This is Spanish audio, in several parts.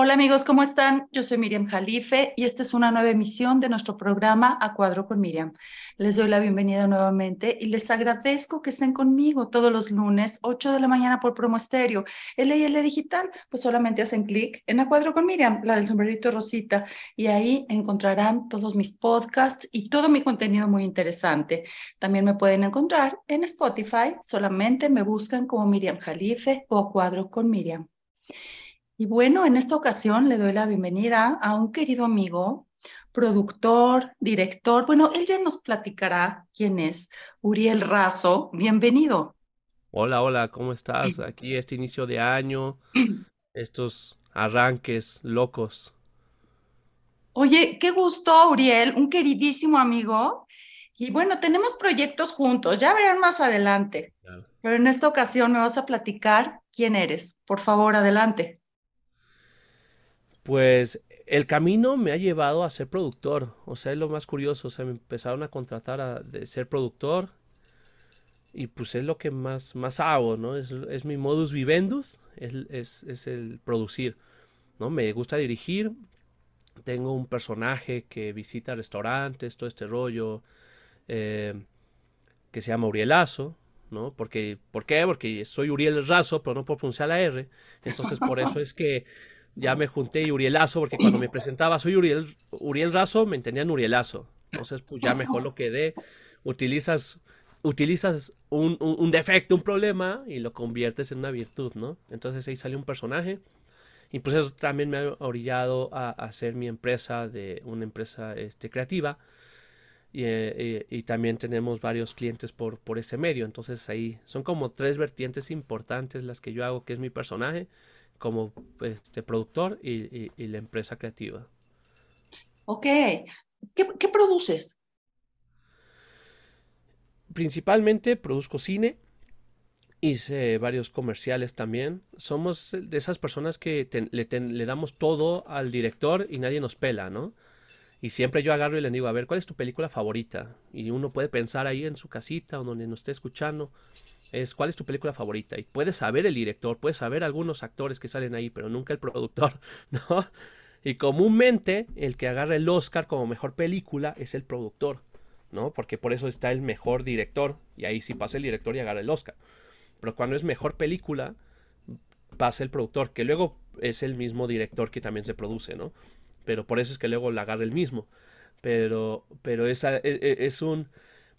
Hola amigos, ¿cómo están? Yo soy Miriam Jalife y esta es una nueva emisión de nuestro programa A Cuadro con Miriam. Les doy la bienvenida nuevamente y les agradezco que estén conmigo todos los lunes, 8 de la mañana por Promo Estéreo. LL Digital, pues solamente hacen clic en A Cuadro con Miriam, la del sombrerito rosita, y ahí encontrarán todos mis podcasts y todo mi contenido muy interesante. También me pueden encontrar en Spotify, solamente me buscan como Miriam Jalife o A Cuadro con Miriam. Y bueno, en esta ocasión le doy la bienvenida a un querido amigo, productor, director. Bueno, él ya nos platicará quién es. Uriel Razo, bienvenido. Hola, hola, ¿cómo estás? Aquí este inicio de año, estos arranques locos. Oye, qué gusto, Uriel, un queridísimo amigo. Y bueno, tenemos proyectos juntos, ya verán más adelante. Pero en esta ocasión me vas a platicar quién eres. Por favor, adelante. Pues el camino me ha llevado a ser productor. O sea, es lo más curioso. O sea, me empezaron a contratar a de ser productor. Y pues es lo que más, más hago, ¿no? Es, es mi modus vivendus, es, es, es, el producir, ¿no? Me gusta dirigir. Tengo un personaje que visita restaurantes, todo este rollo, eh, que se llama Urielazo, ¿no? Porque, ¿Por qué? Porque soy Uriel Razo, pero no puedo pronunciar la R. Entonces, por eso es que ya me junté y Urielazo, porque cuando me presentaba soy Uriel, Uriel Razo, me entendían Urielazo. Entonces, pues ya mejor lo quedé. Utilizas, utilizas un, un, defecto, un problema, y lo conviertes en una virtud, ¿no? Entonces ahí sale un personaje. Y pues eso también me ha orillado a, hacer mi empresa de una empresa este, creativa. Y, eh, y, y, también tenemos varios clientes por, por ese medio. Entonces ahí son como tres vertientes importantes las que yo hago, que es mi personaje, como este, productor y, la empresa creativa. Ok. ¿Qué, produces? Principalmente produzco cine, hice varios comerciales también. Somos de esas personas que le, damos todo al director y nadie nos pela, ¿no? Y siempre yo agarro y le digo, a ver, ¿cuál es tu película favorita? Y uno puede pensar ahí en su casita o donde nos esté escuchando es cuál es tu película favorita. Y puedes saber el director, puedes saber algunos actores que salen ahí, pero nunca el productor, ¿no? Y comúnmente el que agarra el Oscar como mejor película es el productor, ¿no? Porque por eso está el mejor director, y ahí sí pasa el director y agarra el Oscar. Pero cuando es mejor película, pasa el productor, que luego es el mismo director que también se produce, ¿no? Pero por eso es que luego la agarra el mismo. Pero, pero esa, es, e, es un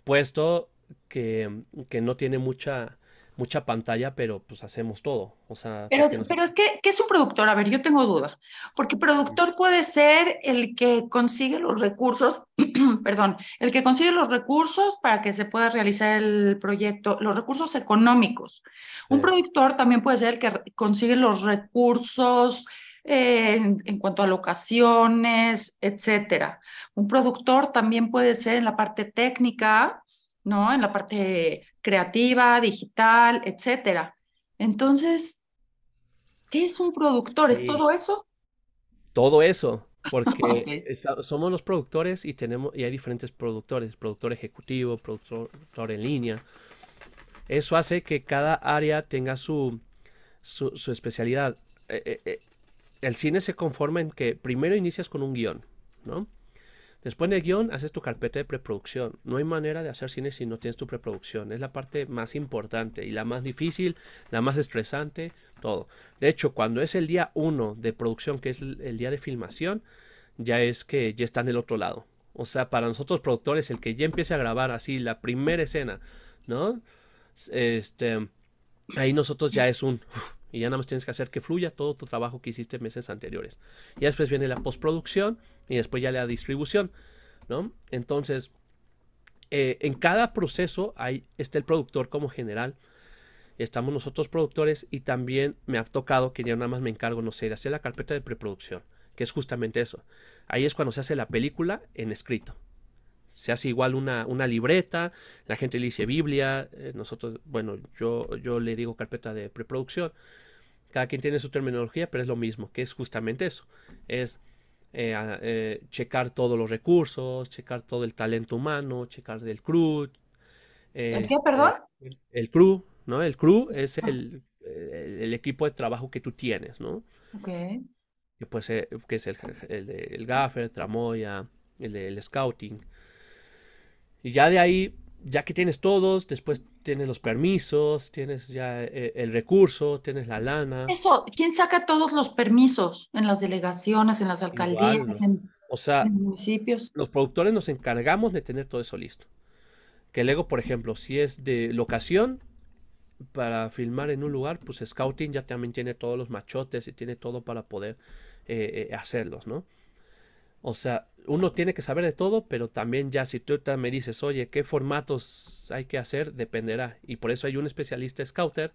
puesto que, que no tiene mucha, mucha pantalla, pero pues hacemos todo. O sea, pero, pero es que, ¿qué es un productor? A ver, yo tengo duda, porque productor puede ser el que consigue los recursos, perdón, el que consigue los recursos para que se pueda realizar el proyecto, los recursos económicos. Un productor también puede ser el que consigue los recursos eh, en, en, cuanto a locaciones, etcétera. Un productor también puede ser en la parte técnica, ¿no? En la parte creativa, digital, etcétera. Entonces, ¿qué es un productor? ¿Es todo eso? Todo eso, porque somos los productores y tenemos y hay diferentes productores, productor ejecutivo, productor, en línea. Eso hace que cada área tenga su, su, especialidad. Eh, eh, eh, el cine se conforma en que primero inicias con un guion, ¿no? Después del guion haces tu carpeta de preproducción. No hay manera de hacer cine si no tienes tu preproducción. Es la parte más importante y la más difícil, la más estresante, todo. De hecho, cuando es el día uno de producción, que es el, día de filmación, ya es que ya está en el otro lado. O sea, para nosotros productores, el que ya empiece a grabar así la primera escena, ¿no? Este, ahí nosotros ya es un... y ya nada más tienes que hacer que fluya todo tu trabajo que hiciste meses anteriores. Y después viene la postproducción y después ya la distribución, ¿no? Entonces, eh, en cada proceso hay, está el productor como general, estamos nosotros productores y también me ha tocado que ya nada más me encargo, no sé, de hacer la carpeta de preproducción, que es justamente eso. Ahí es cuando se hace la película en escrito, se hace igual una, una libreta, la gente le dice Biblia, eh, nosotros, bueno, yo, yo le digo carpeta de preproducción. Cada quien tiene su terminología, pero es lo mismo, que es justamente eso. Es eh, eh, checar todos los recursos, checar todo el talento humano, checar del crew. ¿El qué, perdón? El crew, ¿no? El crew es el, el, equipo de trabajo que tú tienes, ¿no? Okay. que, que es el, el, el gaffer, tramoya, el del scouting. Y ya de ahí, ya que tienes todos, después tienes los permisos, tienes ya eh, el recurso, tienes la lana. Eso, ¿quién saca todos los permisos en las delegaciones, en las alcaldías, en, o sea, municipios? Los productores nos encargamos de tener todo eso listo. Que luego, por ejemplo, si es de locación para filmar en un lugar, pues Scouting ya también tiene todos los machotes y tiene todo para poder eh, eh, hacerlos, ¿no? O sea, uno tiene que saber de todo, pero también ya si tú me dices, oye, ¿qué formatos hay que hacer? Dependerá. Y por eso hay un especialista scouter,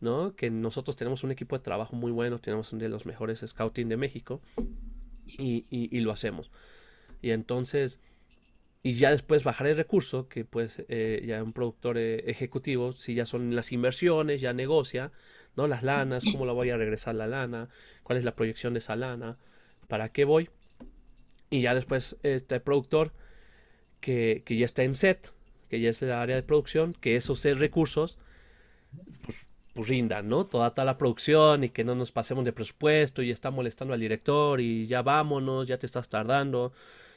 ¿no? Que nosotros tenemos un equipo de trabajo muy bueno, tenemos uno de los mejores scouting de México y, lo hacemos. Y entonces, y ya después bajar el recurso, que pues eh, ya un productor eh, ejecutivo, si ya son las inversiones, ya negocia, ¿no? Las lanas, cómo la voy a regresar la lana, cuál es la proyección de esa lana, para qué voy y ya después este productor que, ya está en set, que ya es el área de producción, que esos recursos pues, pues, rindan, ¿no? Toda, toda la producción y que no nos pasemos de presupuesto y está molestando al director y ya vámonos, ya te estás tardando.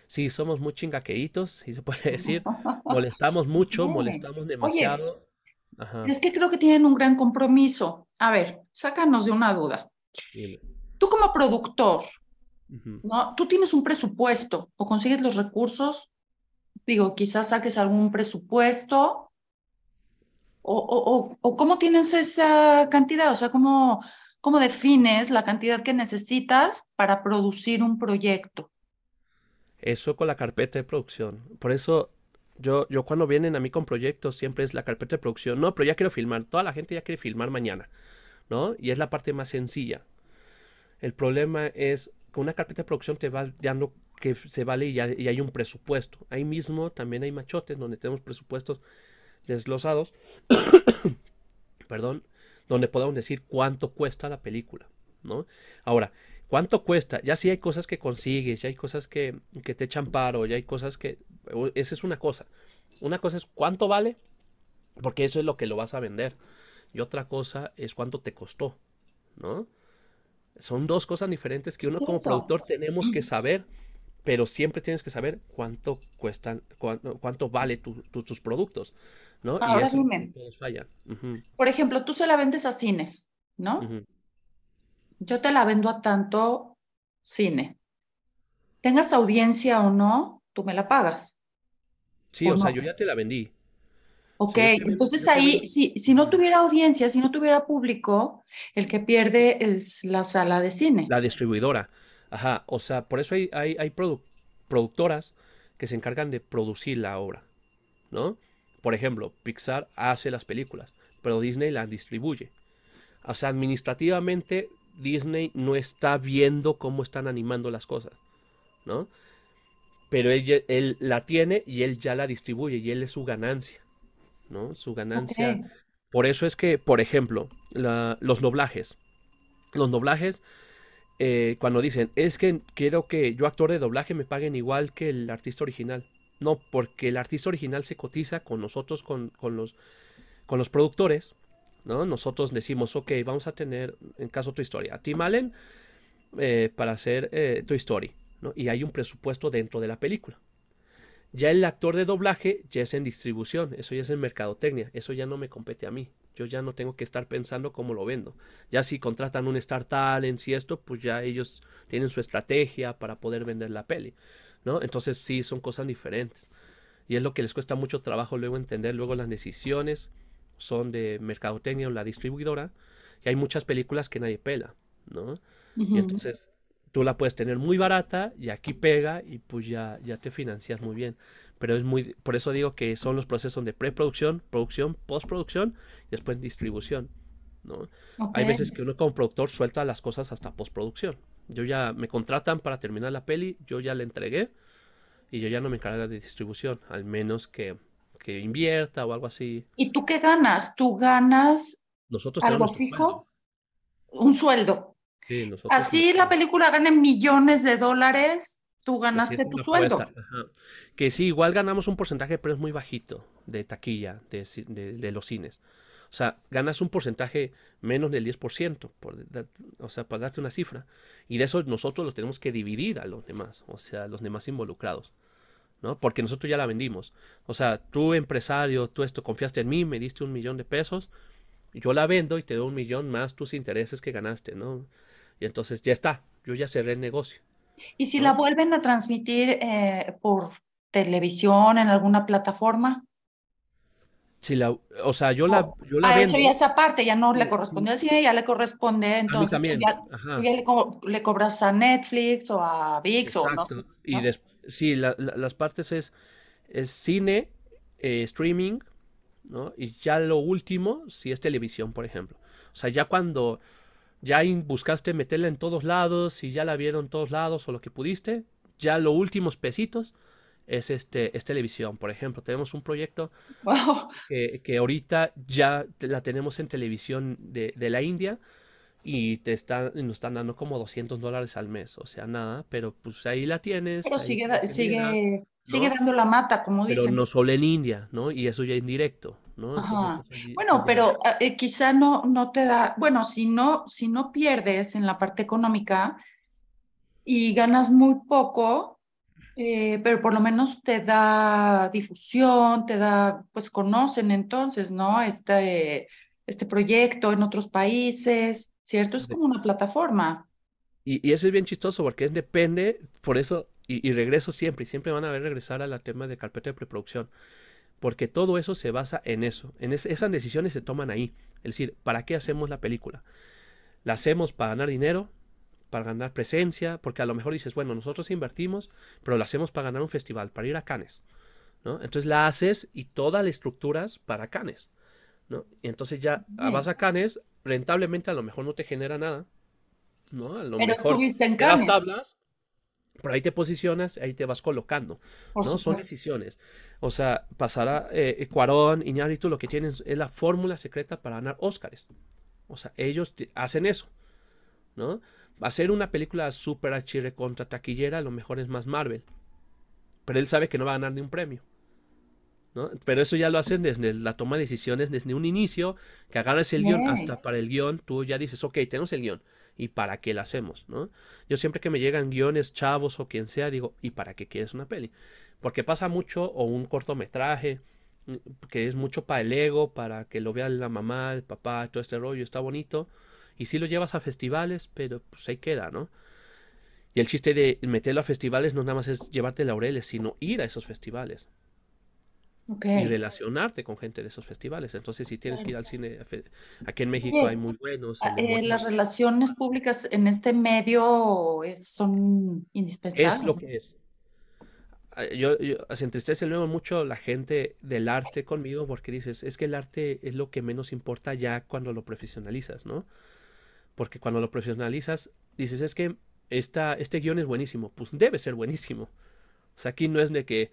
Sí, somos muy chingaqueitos, si se puede decir. Molestamos mucho, molestamos demasiado. Es que creo que tienen un gran compromiso. A ver, sácanos de una duda. Tú como productor, ¿no? Tú tienes un presupuesto o consigues los recursos, digo, quizás saques algún presupuesto o, o, o, cómo tienes esa cantidad, o sea, cómo, cómo defines la cantidad que necesitas para producir un proyecto. Eso con la carpeta de producción. Por eso yo, yo cuando vienen a mí con proyectos siempre es la carpeta de producción. No, pero ya quiero filmar. Toda la gente ya quiere filmar mañana. ¿No? Y es la parte más sencilla. El problema es una carpeta de producción te va dando que se vale y, hay un presupuesto. Ahí mismo también hay machotes donde tenemos presupuestos desglosados, perdón, donde podemos decir cuánto cuesta la película, ¿no? Ahora, ¿cuánto cuesta? Ya si hay cosas que consigues, ya hay cosas que, que te echan paro, ya hay cosas que... Esa es una cosa. Una cosa es cuánto vale, porque eso es lo que lo vas a vender. Y otra cosa es cuánto te costó, ¿no? Son dos cosas diferentes que uno como productor tenemos que saber, pero siempre tienes que saber cuánto cuestan, cuánto, vale tus productos, ¿no? y eso todos fallan. Por ejemplo, tú se la vendes a cines, ¿no? Yo te la vendo a tanto cine. Tengas audiencia o no, tú me la pagas. Sí, o, sea, yo ya te la vendí. Ok, entonces ahí, si, si no tuviera audiencia, si no tuviera público, el que pierde es la sala de cine. La distribuidora. Ajá, o sea, por eso hay, hay, hay productoras que se encargan de producir la obra, ¿no? Por ejemplo, Pixar hace las películas, pero Disney las distribuye. O sea, administrativamente Disney no está viendo cómo están animando las cosas, ¿no? Pero él, él la tiene y él ya la distribuye y él es su ganancia. ¿No? Su ganancia. Por eso es que, por ejemplo, los doblajes. Los doblajes, eh, cuando dicen, es que quiero que yo actor de doblaje me paguen igual que el artista original. No, porque el artista original se cotiza con nosotros, con, los, con los productores, ¿no? Nosotros decimos, ok, vamos a tener, en caso tu historia, a Tim Allen eh, para hacer eh, tu historia, ¿no? Y hay un presupuesto dentro de la película. Ya el actor de doblaje ya es en distribución, eso ya es en mercadotecnia, eso ya no me compete a mí. Yo ya no tengo que estar pensando cómo lo vendo. Ya si contratan un Star Talent y esto, pues ya ellos tienen su estrategia para poder vender la peli, ¿no? Entonces sí, son cosas diferentes. Y es lo que les cuesta mucho trabajo luego entender. Luego las decisiones son de mercadotecnia o la distribuidora. Y hay muchas películas que nadie pela, ¿no? Y entonces tú la puedes tener muy barata y aquí pega y pues ya, ya te financias muy bien. Pero es muy, por eso digo que son los procesos de preproducción, producción, postproducción y después distribución. ¿no? Hay veces que uno como productor suelta las cosas hasta postproducción. Yo ya me contratan para terminar la peli, yo ya la entregué y yo ya no me encargo de distribución, al menos que, que invierta o algo así. ¿Y tú qué ganas? ¿Tú ganas Nosotros algo fijo? Un sueldo. Así la película gane millones de dólares, tú ganaste tu sueldo. Que sí, igual ganamos un porcentaje, pero es muy bajito de taquilla de, los cines. O sea, ganas un porcentaje menos del 10%, por, o sea, para darte una cifra. Y de eso nosotros lo tenemos que dividir a los demás, o sea, a los demás involucrados. ¿no? Porque nosotros ya la vendimos. O sea, tú empresario, tú esto, confiaste en mí, me diste un millón de pesos, yo la vendo y te doy un millón más tus intereses que ganaste, ¿no? Y entonces ya está, yo ya cerré el negocio. ¿Y si la vuelven a transmitir eh, por televisión en alguna plataforma? Si la, o sea, yo la, yo la ah, vendo. Eso ya esa parte, ya no le corresponde al cine, ya le corresponde entonces. A mí también. Ya, le, cobras a Netflix o a VIX o no. Y sí, las partes es, es cine, eh, streaming, ¿no? Y ya lo último, si es televisión, por ejemplo. O sea, ya cuando ya buscaste meterla en todos lados y ya la vieron en todos lados o lo que pudiste, ya los últimos pesitos es este es televisión, por ejemplo. Tenemos un proyecto que, que, ahorita ya la tenemos en televisión de, de la India y te están, nos están dando como 200 dólares al mes, o sea, nada, pero pues ahí la tienes. Pero sigue, sigue, sigue dando la mata, como dicen. Pero no solo en India, ¿no? Y eso ya indirecto, ¿no? Entonces, bueno, pero eh, quizá no, no te da, bueno, si no, si no pierdes en la parte económica y ganas muy poco, eh, pero por lo menos te da difusión, te da, pues conocen entonces, ¿no? Este, este proyecto en otros países ¿cierto? Es como una plataforma. Y, eso es bien chistoso porque depende, por eso, y, regreso siempre, y siempre van a ver regresar al tema de carpeta de preproducción, porque todo eso se basa en eso, en esas decisiones se toman ahí. Es decir, ¿para qué hacemos la película? ¿La hacemos para ganar dinero? ¿Para ganar presencia? Porque a lo mejor dices, bueno, nosotros invertimos, pero la hacemos para ganar un festival, para ir a Cannes. ¿no? Entonces la haces y toda la estructuras para Cannes. ¿no? Y entonces ya vas a Cannes, rentablemente a lo mejor no te genera nada, ¿no? A lo mejor en las tablas, pero ahí te posicionas, ahí te vas colocando, ¿no? Son decisiones. O sea, pasará eh, Cuarón, Iñárritu, lo que tienen es la fórmula secreta para ganar Óscares. O sea, ellos hacen eso, ¿no? Hacer una película super achirre contra taquillera, a lo mejor es más Marvel. Pero él sabe que no va a ganar ni un premio. Pero eso ya lo hacen desde la toma de decisiones, desde un inicio, que agarras el guion, hasta para el guion, tú ya dices, ok, tenemos el guion, ¿y para qué lo hacemos? ¿no? Yo siempre que me llegan guiones chavos o quien sea, digo, ¿y para qué quieres una peli? Porque pasa mucho, o un cortometraje, mm, que es mucho para el ego, para que lo vea la mamá, el papá, todo este rollo, está bonito, y si lo llevas a festivales, pero pues ahí queda, ¿no? Y el chiste de meterlo a festivales no nada más es llevarte laureles, sino ir a esos festivales y relacionarte con gente de esos festivales. Entonces, si tienes que ir al cine, aquí en México hay muy buenos. Ah, eh, las relaciones públicas en este medio son indispensables. Es lo que es. Ah, yo, se entristece luego mucho la gente del arte conmigo porque dices, es que el arte es lo que menos importa ya cuando lo profesionalizas, ¿no? Porque cuando lo profesionalizas, dices, es que esta, este guion es buenísimo, pues debe ser buenísimo. O sea, aquí no es de que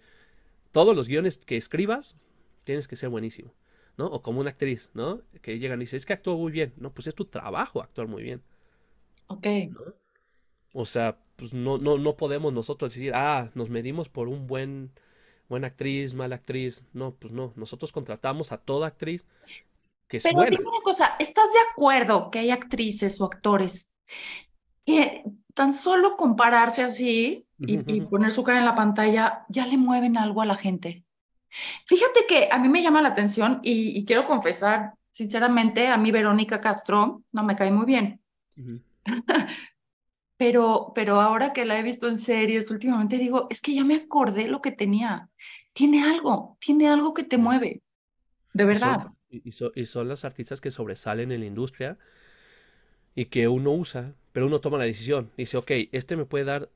todos los guiones que escribas tienes que ser buenísimo, ¿no? O como una actriz, ¿no? Que llegan y dicen, es que actúa muy bien. No, pues es tu trabajo actuar muy bien. Ok. O sea, pues no, no, no podemos nosotros decir, ah, nos medimos por un buen, buena actriz, mala actriz. No, pues no. Nosotros contratamos a toda actriz que es Pero buena. Dime una cosa, ¿estás de acuerdo que hay actrices o actores que tan solo compararse así y, poner su cara en la pantalla, ya le mueven algo a la gente. Fíjate que a mí me llama la atención y, quiero confesar, sinceramente, a mí Verónica Castro no me cae muy bien. pero, pero ahora que la he visto en series últimamente, digo, es que ya me acordé lo que tenía. Tiene algo, tiene algo que te mueve, de verdad. Y son, y son las artistas que sobresalen en la industria y que uno usa, pero uno toma la decisión. Dice, ok, este me puede dar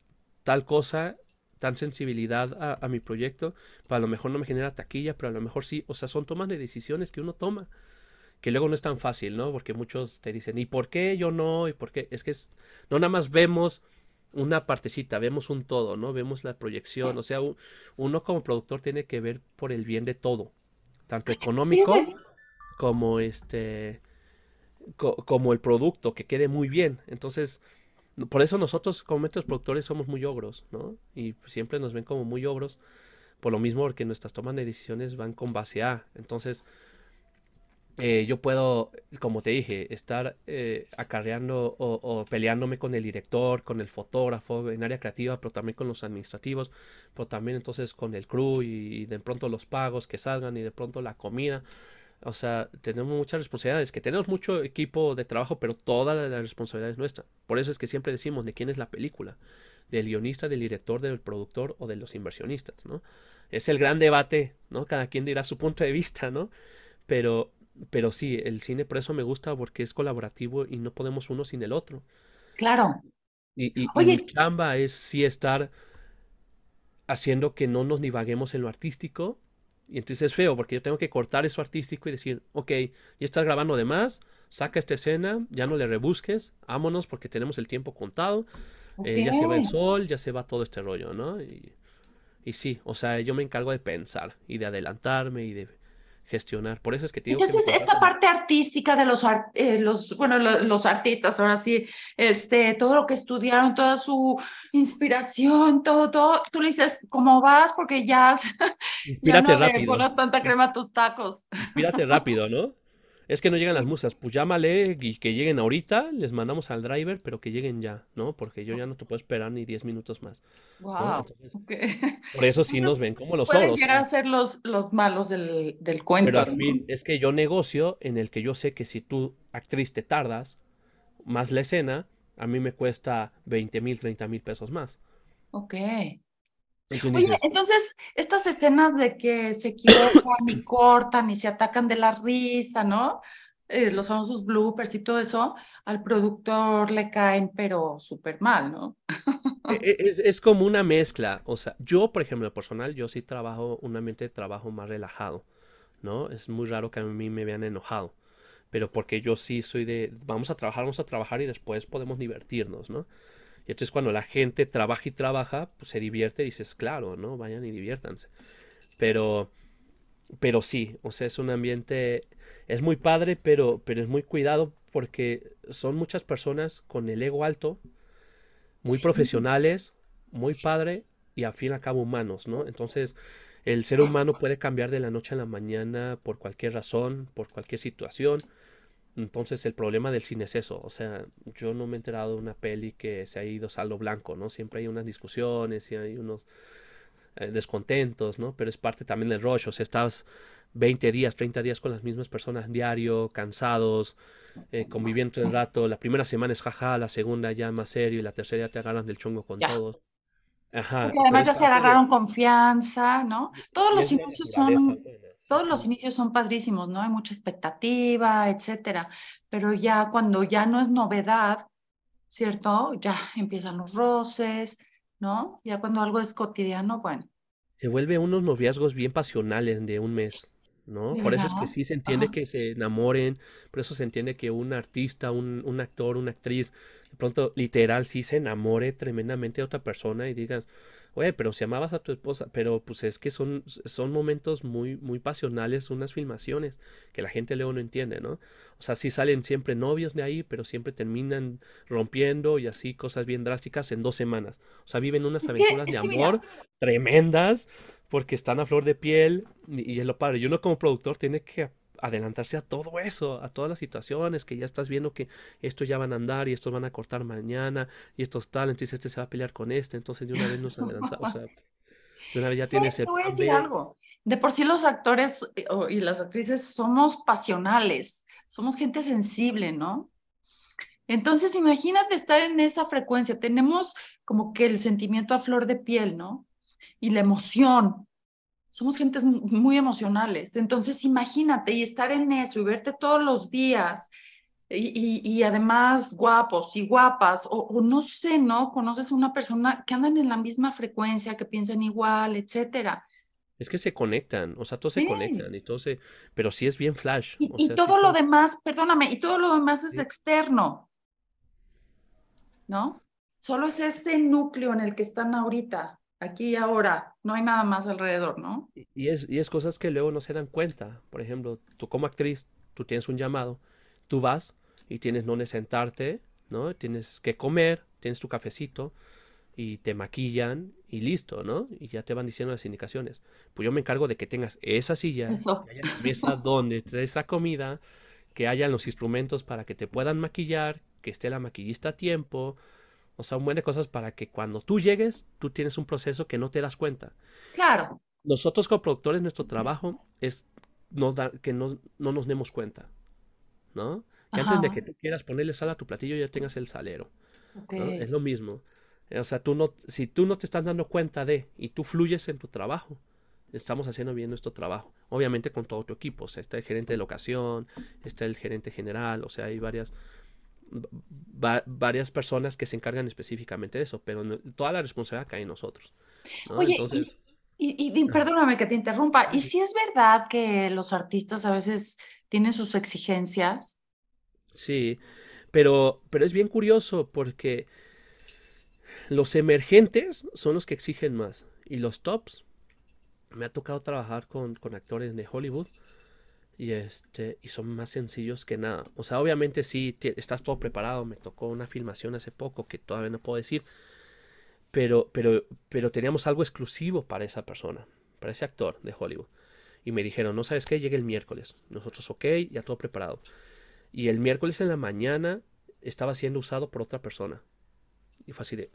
tal cosa, tan sensibilidad a, mi proyecto, para lo mejor no me genera taquilla, pero a lo mejor sí, o sea, son tomas de decisiones que uno toma, que luego no es tan fácil, ¿no? Porque muchos te dicen, ¿y por qué yo no? ¿Y por qué? Es que es, no nada más vemos una partecita, vemos un todo, ¿no? Vemos la proyección, o sea, uno como productor tiene que ver por el bien de todo, tanto económico como este como el producto, que quede muy bien. Entonces, por eso nosotros como métodos productores somos muy ogros, ¿no? Y siempre nos ven como muy ogros, por lo mismo porque nuestras tomas de decisiones van con base a. Entonces, eh, yo puedo, como te dije, estar eh, acarreando o, peleándome con el director, con el fotógrafo en área creativa, pero también con los administrativos, pero también entonces con el crew y, de pronto los pagos que salgan y de pronto la comida. O sea, tenemos muchas responsabilidades, que tenemos mucho equipo de trabajo, pero toda la, la responsabilidad es nuestra. Por eso es que siempre decimos de quién es la película, del guionista, del director, del productor o de los inversionistas, ¿no? Es el gran debate, ¿no? Cada quien dirá su punto de vista, ¿no? Pero pero sí, el cine por eso me gusta porque es colaborativo y no podemos uno sin el otro. Claro. Y, y, mi chamba es sí estar haciendo que no nos divaguemos en lo artístico. Y entonces es feo porque yo tengo que cortar eso artístico y decir, ok, ya estás grabando de más, saca esta escena, ya no le rebusques, vámonos porque tenemos el tiempo contado, eh, ya se va el sol, ya se va todo este rollo, ¿no? Y, y sí, o sea, yo me encargo de pensar y de adelantarme y de gestionar. Por eso es que digo Entonces, esta parte artística de los, eh, los bueno, los, artistas, ahora sí, este, todo lo que estudiaron, toda su inspiración, todo, todo, tú le dices, ¿cómo vas? Porque ya, Inspírate ya no rápido. tanta crema a tus tacos. Inspírate rápido, ¿no? Es que no llegan las musas, pues llámale y que lleguen ahorita, les mandamos al driver, pero que lleguen ya, ¿no? Porque yo ya no te puedo esperar ni 10 minutos más. Wow. Por eso sí nos ven como los Pueden oros. a ser los, los malos del, del cuento. Pero al fin, es que yo negocio en el que yo sé que si tú, actriz, te tardas más la escena, a mí me cuesta 20 mil, 30 mil pesos más. Ok. Oye, entonces, estas escenas de que se equivocan y cortan y se atacan de la risa, ¿no? Eh, los famosos bloopers y todo eso, al productor le caen, pero súper mal, ¿no? E, e, es, es, como una mezcla. O sea, yo, por ejemplo, personal, yo sí trabajo un ambiente de trabajo más relajado, ¿no? Es muy raro que a mí me vean enojado. Pero porque yo sí soy de, vamos a trabajar, vamos a trabajar y después podemos divertirnos, ¿no? Y entonces cuando la gente trabaja y trabaja, pues se divierte y dices, claro, ¿no? Vayan y diviértanse. Pero, pero sí, o sea, es un ambiente, es muy padre, pero, pero es muy cuidado porque son muchas personas con el ego alto, muy profesionales, muy padre y al fin y al cabo humanos, ¿no? Entonces, el ser humano puede cambiar de la noche a la mañana por cualquier razón, por cualquier situación. Entonces el problema del cine es eso, o sea, yo no me he enterado de una peli que se ha ido saldo blanco, ¿no? Siempre hay unas discusiones y hay unos eh, descontentos, ¿no? Pero es parte también del rush, o sea, estás 20 días, 30 días con las mismas personas diario, cansados, eh, conviviendo el rato, la primera semana es jaja, la segunda ya más serio y la tercera ya te agarran del chongo con todos. Ajá. Porque además ya se agarraron confianza, ¿no? Todos los inicios son todos los inicios son padrísimos, ¿no? Hay mucha expectativa, etcétera, pero ya cuando ya no es novedad, ¿cierto? Ya empiezan los roces, ¿no? Ya cuando algo es cotidiano, bueno. Se vuelve unos noviazgos bien pasionales de un mes, ¿no? Por eso es que sí se entiende que se enamoren, por eso se entiende que un artista, un, un actor, una actriz, de pronto literal sí se enamore tremendamente de otra persona y digas, oye, pero si amabas a tu esposa, pero pues es que son, son momentos muy, muy pasionales, unas filmaciones que la gente luego no entiende, ¿no? O sea, sí salen siempre novios de ahí, pero siempre terminan rompiendo y así cosas bien drásticas en dos semanas. O sea, viven unas aventuras de amor tremendas porque están a flor de piel y, y es lo padre. Y uno como productor tiene que adelantarse a todo eso, a todas las situaciones que ya estás viendo que estos ya van a andar y estos van a cortar mañana y estos tal, entonces este se va a pelear con este, entonces de una vez nos adelantamos, o sea, de una vez ya tienes Te voy a decir algo. De por sí los actores eh, y las actrices somos pasionales, somos gente sensible, ¿no? Entonces imagínate estar en esa frecuencia, tenemos como que el sentimiento a flor de piel, ¿no? Y la emoción, somos gentes muy emocionales. Entonces, imagínate y estar en eso y verte todos los días y, y, además guapos y guapas, o, no sé, ¿no? Conoces a una persona que andan en la misma frecuencia, que piensan igual, etcétera. Es que se conectan, o sea, todos se conectan y todo se, pero sí es bien flash. Y, todo lo demás, perdóname, y todo lo demás es externo, ¿no? Solo es ese núcleo en el que están ahorita aquí y ahora, no hay nada más alrededor, ¿no? Y es, y es cosas que luego no se dan cuenta. Por ejemplo, tú como actriz, tú tienes un llamado, tú vas y tienes donde sentarte, ¿no? Tienes que comer, tienes tu cafecito, y te maquillan y listo, ¿no? Y ya te van diciendo las indicaciones. Pues yo me encargo de que tengas esa silla, que haya mesa donde te esa comida, que hayan los instrumentos para que te puedan maquillar, que esté la maquillista a tiempo. O sea, un buen de cosas para que cuando tú llegues, tú tienes un proceso que no te das cuenta. Claro. Nosotros como productores, nuestro trabajo es no que no, no nos demos cuenta, ¿no? Que antes de que tú quieras ponerle sal a tu platillo ya tengas el salero. Es lo mismo. O sea, tú no, si tú no te estás dando cuenta de y tú fluyes en tu trabajo, estamos haciendo bien nuestro trabajo. Obviamente con todo tu equipo. O sea, está el gerente de locación, está el gerente general, o sea, hay varias, varias personas que se encargan específicamente de eso, pero toda la responsabilidad cae en nosotros. Oye, Entonces, y, y, perdóname que te interrumpa, ¿y si es verdad que los artistas a veces tienen sus exigencias? Sí, pero, pero es bien curioso porque los emergentes son los que exigen más. Y los tops, me ha tocado trabajar con, actores de Hollywood. Y, este, y son más sencillos que nada. O sea, obviamente sí, estás todo preparado. Me tocó una filmación hace poco que todavía no puedo decir. Pero, pero, pero teníamos algo exclusivo para esa persona, para ese actor de Hollywood. Y me dijeron, no sabes qué, llega el miércoles. Nosotros, ok, ya todo preparado. Y el miércoles en la mañana estaba siendo usado por otra persona. Y fue así de,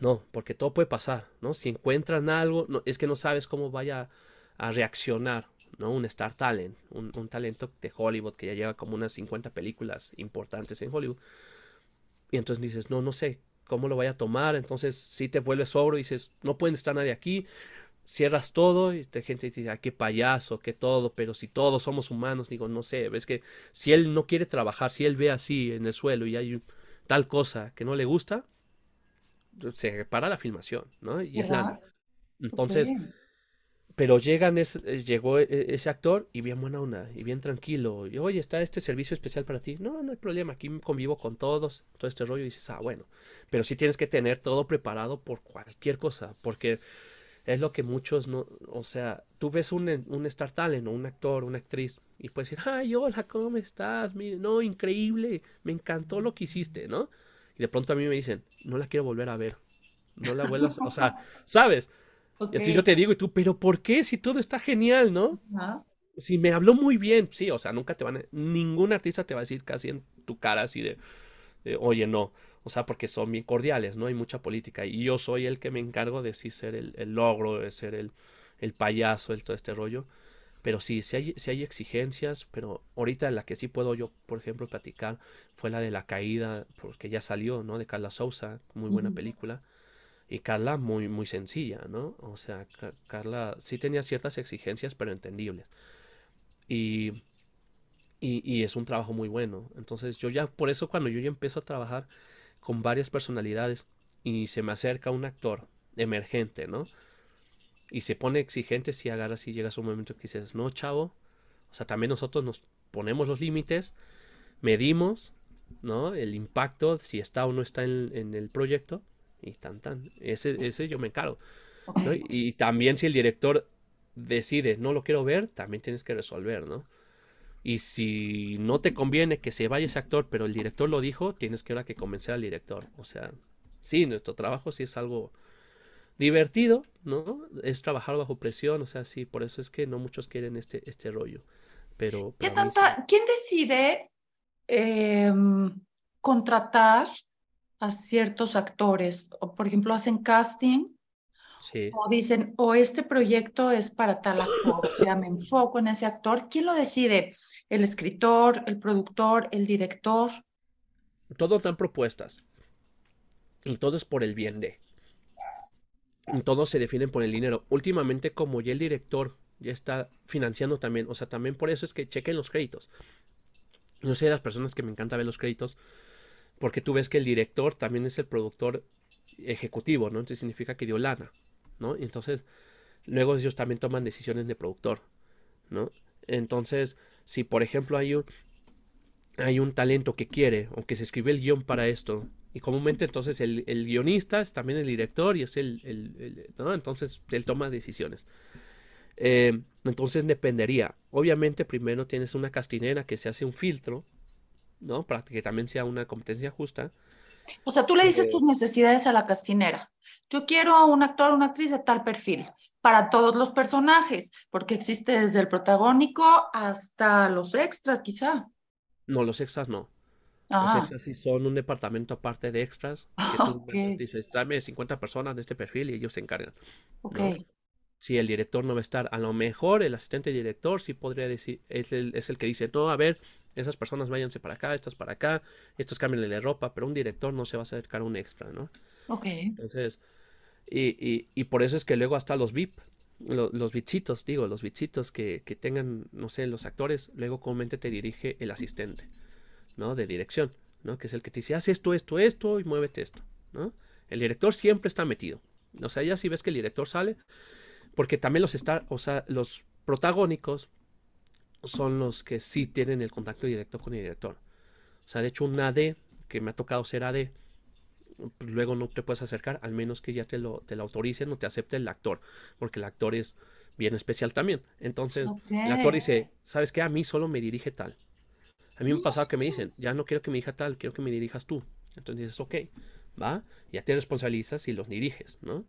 no, porque todo puede pasar, ¿no? Si encuentran algo, es que no sabes cómo vaya a reaccionar, ¿no? Un Star Talent, un, talento de Hollywood que ya lleva como unas 50 películas importantes en Hollywood. Y entonces dices, no, no sé cómo lo vaya a tomar. Entonces, si te vuelves sobro y dices, no pueden estar nadie aquí, cierras todo y la gente dice, ah, qué payaso, qué todo, pero si todos somos humanos, digo, no sé, ves que si él no quiere trabajar, si él ve así en el suelo y hay tal cosa que no le gusta, se para la filmación, ¿no? Y es la... Entonces, pero llegan, es, eh, llegó e, ese actor y bien buena onda, y bien tranquilo, y oye, está este servicio especial para ti. No, no hay problema, aquí convivo con todos, todo este rollo, y dices, ah, bueno, pero sí tienes que tener todo preparado por cualquier cosa, porque es lo que muchos no, o sea, tú ves un, un Star Talent o un actor, una actriz, y puedes decir, ay, hola, ¿cómo estás? Mire, no, increíble, me encantó lo que hiciste, ¿no? Y de pronto a mí me dicen, no la quiero volver a ver. No la vuelvas, o sea, ¿sabes? Y entonces yo te digo, y tú, pero ¿por qué? Si todo está genial, ¿no? Si me habló muy bien, sí, o sea, nunca te van a, ningún artista te va a decir casi en tu cara así de, oye, no. O sea, porque son bien cordiales, ¿no? Hay mucha política. Y yo soy el que me encargo de sí ser el, el logro, de ser el, el payaso, el todo este rollo. Pero sí, sí hay, hay exigencias, pero ahorita la que sí puedo yo, por ejemplo, platicar fue la de la caída, porque ya salió, ¿no? De Carla Sousa, muy buena película. Y Carla muy, muy sencilla, ¿no? O sea, Carla sí tenía ciertas exigencias, pero entendibles. Y, y, es un trabajo muy bueno. Entonces yo ya, por eso cuando yo ya empiezo a trabajar con varias personalidades y se me acerca un actor emergente, ¿no? y se pone exigente si agarras y llegas a un momento que dices, no, chavo, o sea, también nosotros nos ponemos los límites, medimos, ¿no? El impacto, si está o no está en, el proyecto, y tan, tan. Ese, ese yo me encargo. Y, también si el director decide, no lo quiero ver, también tienes que resolver, ¿no? Y si no te conviene que se vaya ese actor, pero el director lo dijo, tienes que ahora que convencer al director. O sea, sí, nuestro trabajo sí es algo divertido, ¿no? Es trabajar bajo presión, o sea, sí, por eso es que no muchos quieren este, este rollo. Pero, ¿Qué tanta, ¿Quién decide em, contratar a ciertos actores? O, por ejemplo, hacen casting sí. o dicen, o este proyecto es para tal actor, ya me enfoco en ese actor. ¿Quién lo decide? ¿El escritor, el productor, el director? Todos dan propuestas. Y todo es por el bien de todos se definen por el dinero. Últimamente, como ya el director ya está financiando también, o sea, también por eso es que chequen los créditos. No sé de las personas que me encanta ver los créditos, porque tú ves que el director también es el productor ejecutivo, ¿no? Entonces significa que dio lana, ¿no? Y entonces, luego ellos también toman decisiones de productor, ¿no? Entonces, si por ejemplo hay un, hay un talento que quiere, o que se escribe el guion para esto, y comúnmente entonces el, guionista es también el director y es el, ¿no? Entonces él toma decisiones. Eh, entonces dependería. Obviamente primero tienes una castinera que se hace un filtro, ¿no? Para que también sea una competencia justa. O sea, tú le dices eh, tus necesidades a la castinera. yo quiero a un actor o una actriz de tal perfil para todos los personajes, porque existe desde el protagónico hasta los extras, quizá. No, los extras no. Los extras sí son un departamento aparte de extras que tú dices, tráeme 50 personas de este perfil y ellos se encargan. Ok. Si el director no va a estar, a lo mejor el asistente director sí podría decir, es el, es el que dice, no, a ver, esas personas váyanse para acá, estas para acá, estos cambien de ropa, pero un director no se va a acercar a un extra, ¿no? Ok. Entonces, y, y, por eso es que luego hasta los VIP, los bichitos, digo, los bichitos que, que, tengan, no sé, los actores, luego comúnmente te dirige el asistente, ¿no? De dirección, ¿no? Que es el que te dice, haz esto, esto, esto y muévete esto, ¿no? El director siempre está metido. O sea, ya si ves que el director sale, porque también los está, o sea, los protagónicos son los que sí tienen el contacto directo con el director. O sea, de hecho, un AD, que me ha tocado ser AD, pues luego no te puedes acercar, al menos que ya te lo, te lo autoricen o te acepte el actor, porque el actor es bien especial también. Entonces, el actor dice, ¿sabes qué? A mí solo me dirige tal. A mí me ha pasado que me dicen, ya no quiero que me dirija tal, quiero que me dirijas tú. Entonces dices, ok, va, ya te responsabilizas y los diriges, ¿no?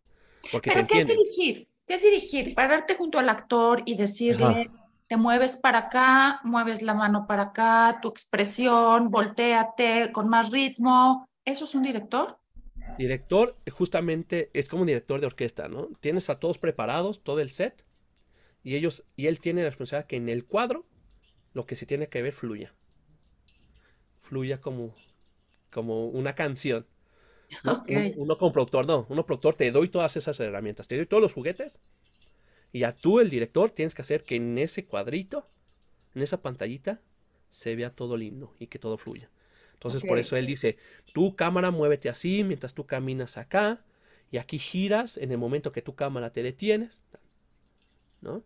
Porque ¿Pero qué es dirigir? ¿Qué es dirigir? Pararte junto al actor y decirle, te mueves para acá, mueves la mano para acá, tu expresión, volteate con más ritmo. ¿Eso es un director? Director, justamente, es como un director de orquesta, ¿no? Tienes a todos preparados, todo el set, y ellos, y él tiene la responsabilidad que en el cuadro lo que se tiene que ver fluya. Fluya como, como una canción. Uno, como productor, no. Uno productor, te doy todas esas herramientas, te doy todos los juguetes. Y a tú, el director, tienes que hacer que en ese cuadrito, en esa pantallita, se vea todo lindo y que todo fluya. Entonces, por eso él dice, tu cámara muévete así mientras tú caminas acá. Y aquí giras en el momento que tu cámara te detienes. ¿No?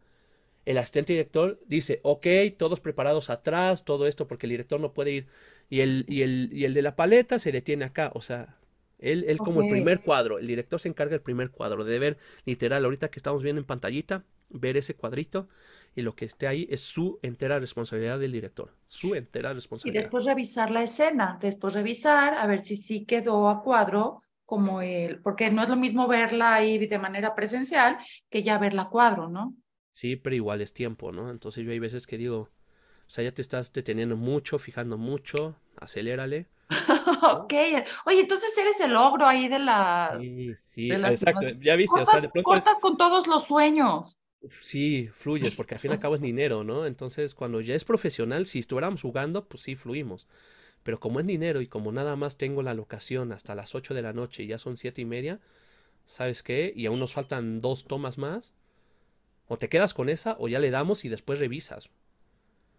El asistente director dice, ok, todos preparados atrás, todo esto, porque el director no puede ir. Y el, y el, y el de la paleta se detiene acá. O sea, él, él como el primer cuadro, el director se encarga del primer cuadro, de ver literal, ahorita que estamos viendo en pantallita, ver ese cuadrito y lo que esté ahí es su entera responsabilidad del director, su entera responsabilidad. Y después revisar la escena, después revisar a ver si sí quedó a cuadro como él, porque no es lo mismo verla ahí de manera presencial que ya verla a cuadro, ¿no? Sí, pero igual es tiempo, ¿no? Entonces yo hay veces que digo, o sea, ya te estás deteniendo mucho, fijando mucho, acelérale ok. Oye, entonces eres el ogro ahí de las. Sí, sí, exacto. Ya viste, o sea, de pronto. Cortas con todos los sueños. Sí, fluyes, porque al fin y al cabo es dinero, ¿no? Entonces, cuando ya es profesional, si estuviéramos jugando, pues sí, fluimos. Pero como es dinero y como nada más tengo la locación hasta las 8 de la noche y ya son siete y media, ¿sabes qué? Y aún nos faltan dos tomas más. O te quedas con esa o ya le damos y después revisas.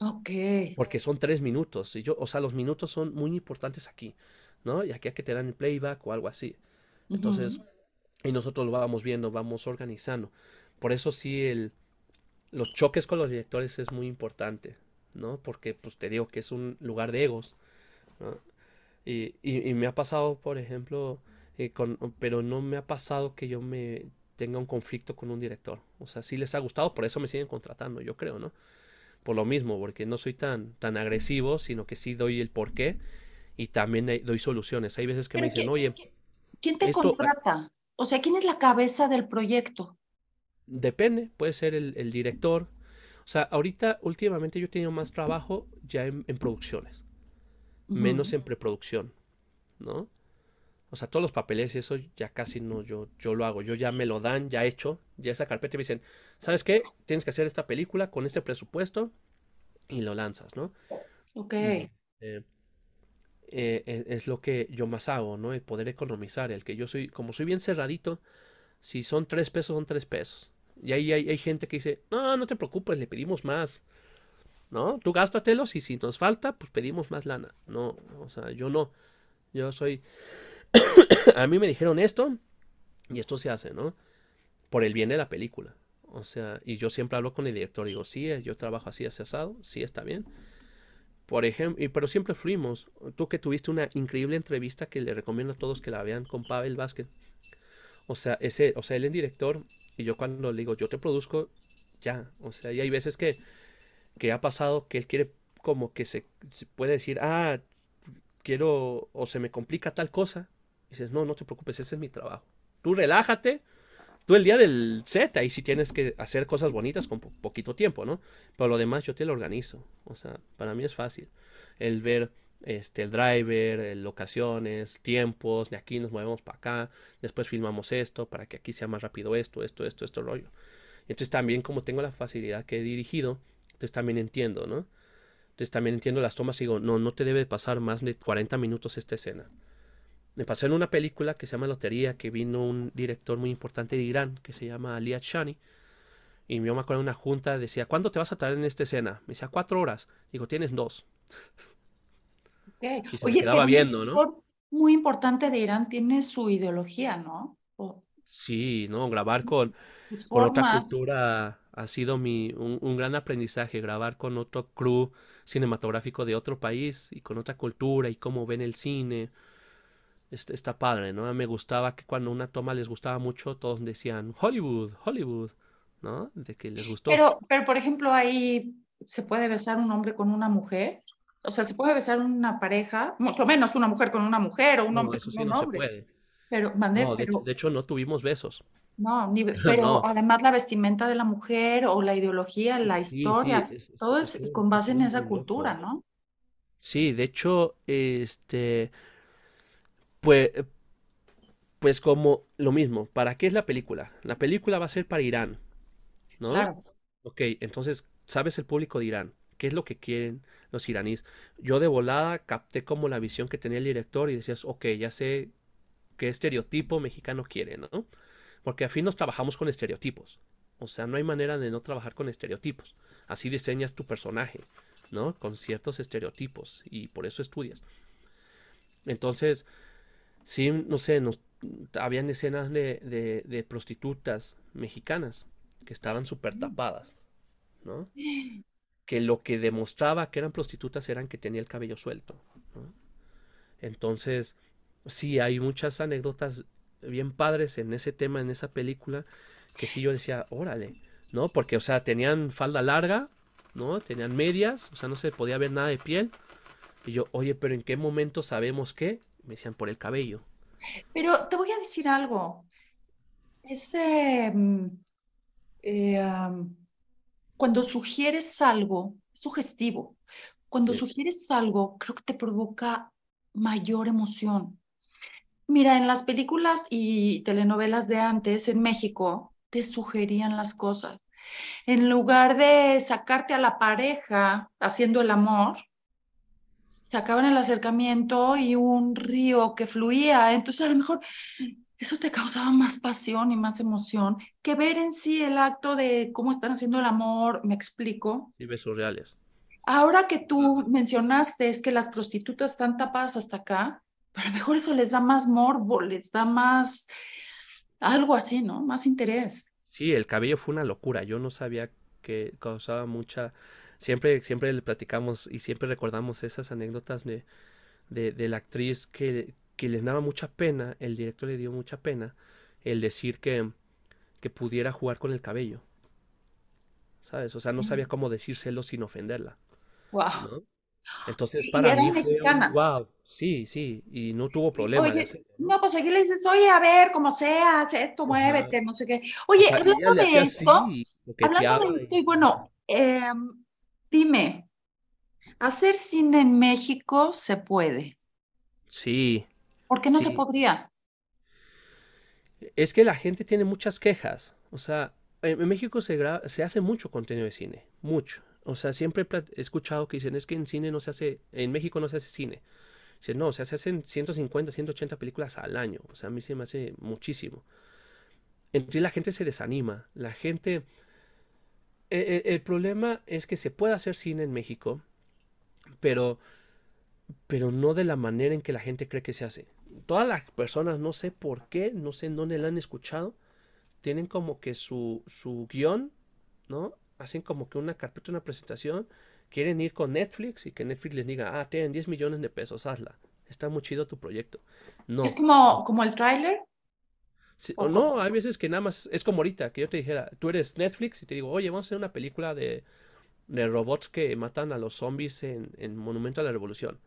Ok. Porque son tres minutos. Y yo, o sea, los minutos son muy importantes aquí, ¿no? Y aquí a que te dan el playback o algo así. Entonces, y nosotros lo vamos viendo, vamos organizando. Por eso sí, el, los choques con los directores es muy importante, ¿no? Porque, pues te digo que es un lugar de egos, ¿no? Y, y, me ha pasado, por ejemplo, eh, con, pero no me ha pasado que yo me tenga un conflicto con un director. O sea, sí les ha gustado, por eso me siguen contratando, yo creo, ¿no? Por lo mismo, porque no soy tan, tan agresivo, sino que sí doy el porqué y también doy soluciones. Hay veces que me dicen, oye. ¿Quién te contrata? O sea, ¿quién es la cabeza del proyecto? Depende, puede ser el, director. O sea, ahorita, últimamente yo he tenido más trabajo ya en, producciones, menos en preproducción, ¿no? O sea, todos los papeles y eso ya casi no, yo, yo lo hago. Yo ya me lo dan, ya hecho, ya esa carpeta y me dicen, ¿sabes qué? Tienes que hacer esta película con este presupuesto y lo lanzas, ¿no? Ok. Eh, eh, e, es, lo que yo más hago, ¿no? El poder economizar, el que yo soy, como soy bien cerradito, si son tres pesos, son tres pesos. Y ahí hay, hay gente que dice, no, no te preocupes, le pedimos más. ¿No? Tú gástatelos y si nos falta, pues pedimos más lana. No, o sea, yo no. Yo soy a mí me dijeron esto y esto se hace, ¿no? Por el bien de la película. O sea, y yo siempre hablo con el director y digo, sí, yo trabajo así, así asado, sí está bien. Por ejemplo, pero siempre fuimos. Tú que tuviste una increíble entrevista que le recomiendo a todos que la vean con Pavel Vázquez. O sea, ese, o sea, él es director y yo cuando le digo, yo te produzco, ya. O sea, y hay veces que, que ha pasado que él quiere como que se, se puede decir, ah, quiero o se me complica tal cosa dices, no, no te preocupes, ese es mi trabajo. Tú relájate, tú el día del set, ahí sí tienes que hacer cosas bonitas con poquito tiempo, ¿no? Pero lo demás yo te lo organizo. O sea, para mí es fácil. El ver este, el driver, locaciones, tiempos, de aquí nos movemos para acá, después filmamos esto para que aquí sea más rápido esto, esto, esto, esto rollo. Entonces también como tengo la facilidad que he dirigido, entonces también entiendo, ¿no? Entonces también entiendo las tomas y digo, no, no te debe pasar más de 40 minutos esta escena. Me pasó en una película que se llama Lotería, que vino un director muy importante de Irán, que se llama Ali Shani. Y yo me acuerdo una junta, decía, ¿cuándo te vas a traer en esta escena? Me decía, cuatro horas. Digo, tienes dos. Y se quedaba viendo, ¿no? Muy importante de Irán tiene su ideología, ¿no? Sí, ¿no? Grabar con, con otra cultura ha sido mi, un, gran aprendizaje, grabar con otro crew cinematográfico de otro país y con otra cultura y cómo ven el cine. Está, padre, ¿no? Me gustaba que cuando una toma les gustaba mucho, todos decían Hollywood, Hollywood, ¿no? De que les gustó. Pero, pero por ejemplo, ahí se puede besar un hombre con una mujer. O sea, se puede besar una pareja, mucho menos una mujer con una mujer o un hombre con un hombre. Se puede. Pero, mandé, de, hecho, no tuvimos besos. No, ni, pero además la vestimenta de la mujer o la ideología, la historia, todo es, con base en esa cultura, ¿no? Sí, de hecho, este, pues, pues como lo mismo, ¿para qué es la película? La película va a ser para Irán, ¿no? Claro. Ok, entonces, ¿sabes el público de Irán? ¿Qué es lo que quieren los iraníes? Yo de volada capté como la visión que tenía el director y decías, ok, ya sé qué estereotipo mexicano quiere, ¿no? Porque a fin nos trabajamos con estereotipos. O sea, no hay manera de no trabajar con estereotipos. Así diseñas tu personaje, ¿no? Con ciertos estereotipos y por eso estudias. Entonces, sí, no sé, nos, habían escenas de, de, prostitutas mexicanas que estaban súper tapadas, ¿no? Que lo que demostraba que eran prostitutas eran que tenía el cabello suelto, ¿no? Entonces, sí, hay muchas anécdotas bien padres en ese tema, en esa película, que sí yo decía, órale, ¿no? Porque, o sea, tenían falda larga, ¿no? Tenían medias, o sea, no se podía ver nada de piel. Y yo, oye, pero ¿en qué momento sabemos qué? Me decían, por el cabello. Pero te voy a decir algo. Ese, mm, eh, cuando sugieres algo, sugestivo. Cuando sugieres algo, creo que te provoca mayor emoción. Mira, en las películas y telenovelas de antes en México te sugerían las cosas. En lugar de sacarte a la pareja haciendo el amor, sacaban el acercamiento y un río que fluía. Entonces, a lo mejor eso te causaba más pasión y más emoción que ver en sí el acto de cómo están haciendo el amor. ¿Me explico? Y besos reales. Ahora que tú mencionaste es que las prostitutas están tapadas hasta acá, a lo mejor eso les da más morbo, les da más algo así, ¿no? Más interés. Sí, el cabello fue una locura. Yo no sabía que causaba mucha. Siempre, siempre le platicamos y siempre recordamos esas anécdotas de, de, la actriz que, que les daba mucha pena, el director le dio mucha pena el decir que, que pudiera jugar con el cabello. ¿Sabes? O sea, no sabía cómo decírselo sin ofenderla. Wow. Entonces, para mí fue wow, sí, sí, y no tuvo problema. no, pues aquí le dices, oye, a ver, como sea, esto, muévete, no sé qué. Oye, hablando de esto, hablando de esto, y bueno, em, dime, ¿hacer cine en México se puede? Sí. ¿Por qué no se podría? Es que la gente tiene muchas quejas, o sea, en México se, se hace mucho contenido de cine, mucho. O sea, siempre he escuchado que dicen, es que en cine no se hace, en México no se hace cine. Dicen, no, o sea, se hacen 150, 180 películas al año. O sea, a mí se me hace muchísimo. Entonces la gente se desanima. La gente... E, e, el, problema es que se puede hacer cine en México, pero, pero no de la manera en que la gente cree que se hace. Todas las personas, no sé por qué, no sé dónde la han escuchado, tienen como que su, su guion, ¿no? hacen como que una carpeta, una presentación, quieren ir con Netflix y que Netflix les diga, ah, tienen 10 millones de pesos, hazla. Está muy chido tu proyecto. No. ¿Es como, como el tráiler? O no, hay veces que nada más, es como ahorita, que yo te dijera, tú eres Netflix y te digo, oye, vamos a hacer una película de, de robots que matan a los zombies en, en Monumento a la Revolución.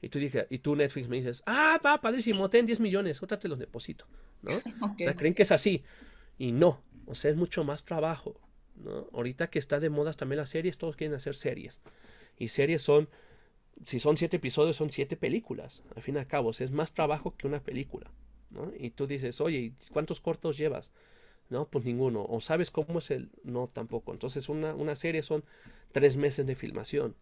Y tú, dije, y tú Netflix me dices, ah, va, padrísimo, ten 10 millones, otra te los deposito, ¿no? O sea, creen que es así. Y no, o sea, es mucho más trabajo, ¿no? Ahorita que está de moda también las series, todos quieren hacer series. Y series son, si son siete episodios, son siete películas. Al fin y al cabo, es más trabajo que una película, Y tú dices, oye, ¿cuántos cortos llevas? No, pues ninguno. ¿O sabes cómo es el...? No, tampoco. Entonces una, una serie son tres meses de filmación.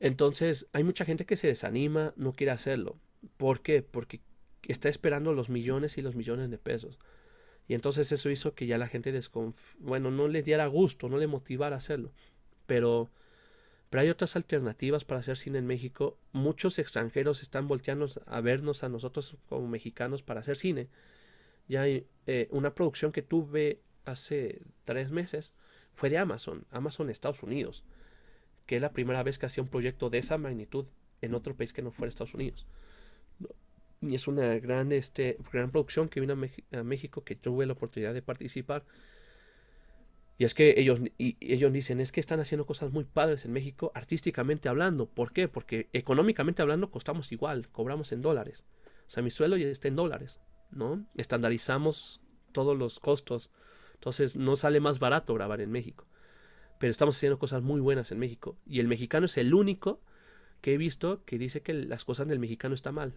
Entonces hay mucha gente que se desanima, no quiere hacerlo. ¿Por qué? Porque está esperando los millones y los millones de pesos. Y entonces eso hizo que ya la gente desconf... bueno, no les diera gusto, no le motivara hacerlo. Pero, pero hay otras alternativas para hacer cine en México. Muchos extranjeros están volteando a vernos a nosotros como mexicanos para hacer cine. Ya hay eh, una producción que tuve hace tres meses fue de Amazon, Amazon Estados Unidos, que es la primera vez que hacía un proyecto de esa magnitud en otro país que no fuera Estados Unidos. Y es una gran, este, gran producción que vino a, México que tuve la oportunidad de participar. Y es que ellos, y ellos dicen, es que están haciendo cosas muy padres en México, artísticamente hablando. ¿Por qué? Porque económicamente hablando costamos igual, cobramos en dólares. O sea, mi suelo ya está en dólares, ¿no? Estandarizamos todos los costos. Entonces no sale más barato grabar en México. Pero estamos haciendo cosas muy buenas en México. Y el mexicano es el único que he visto que dice que las cosas del mexicano están mal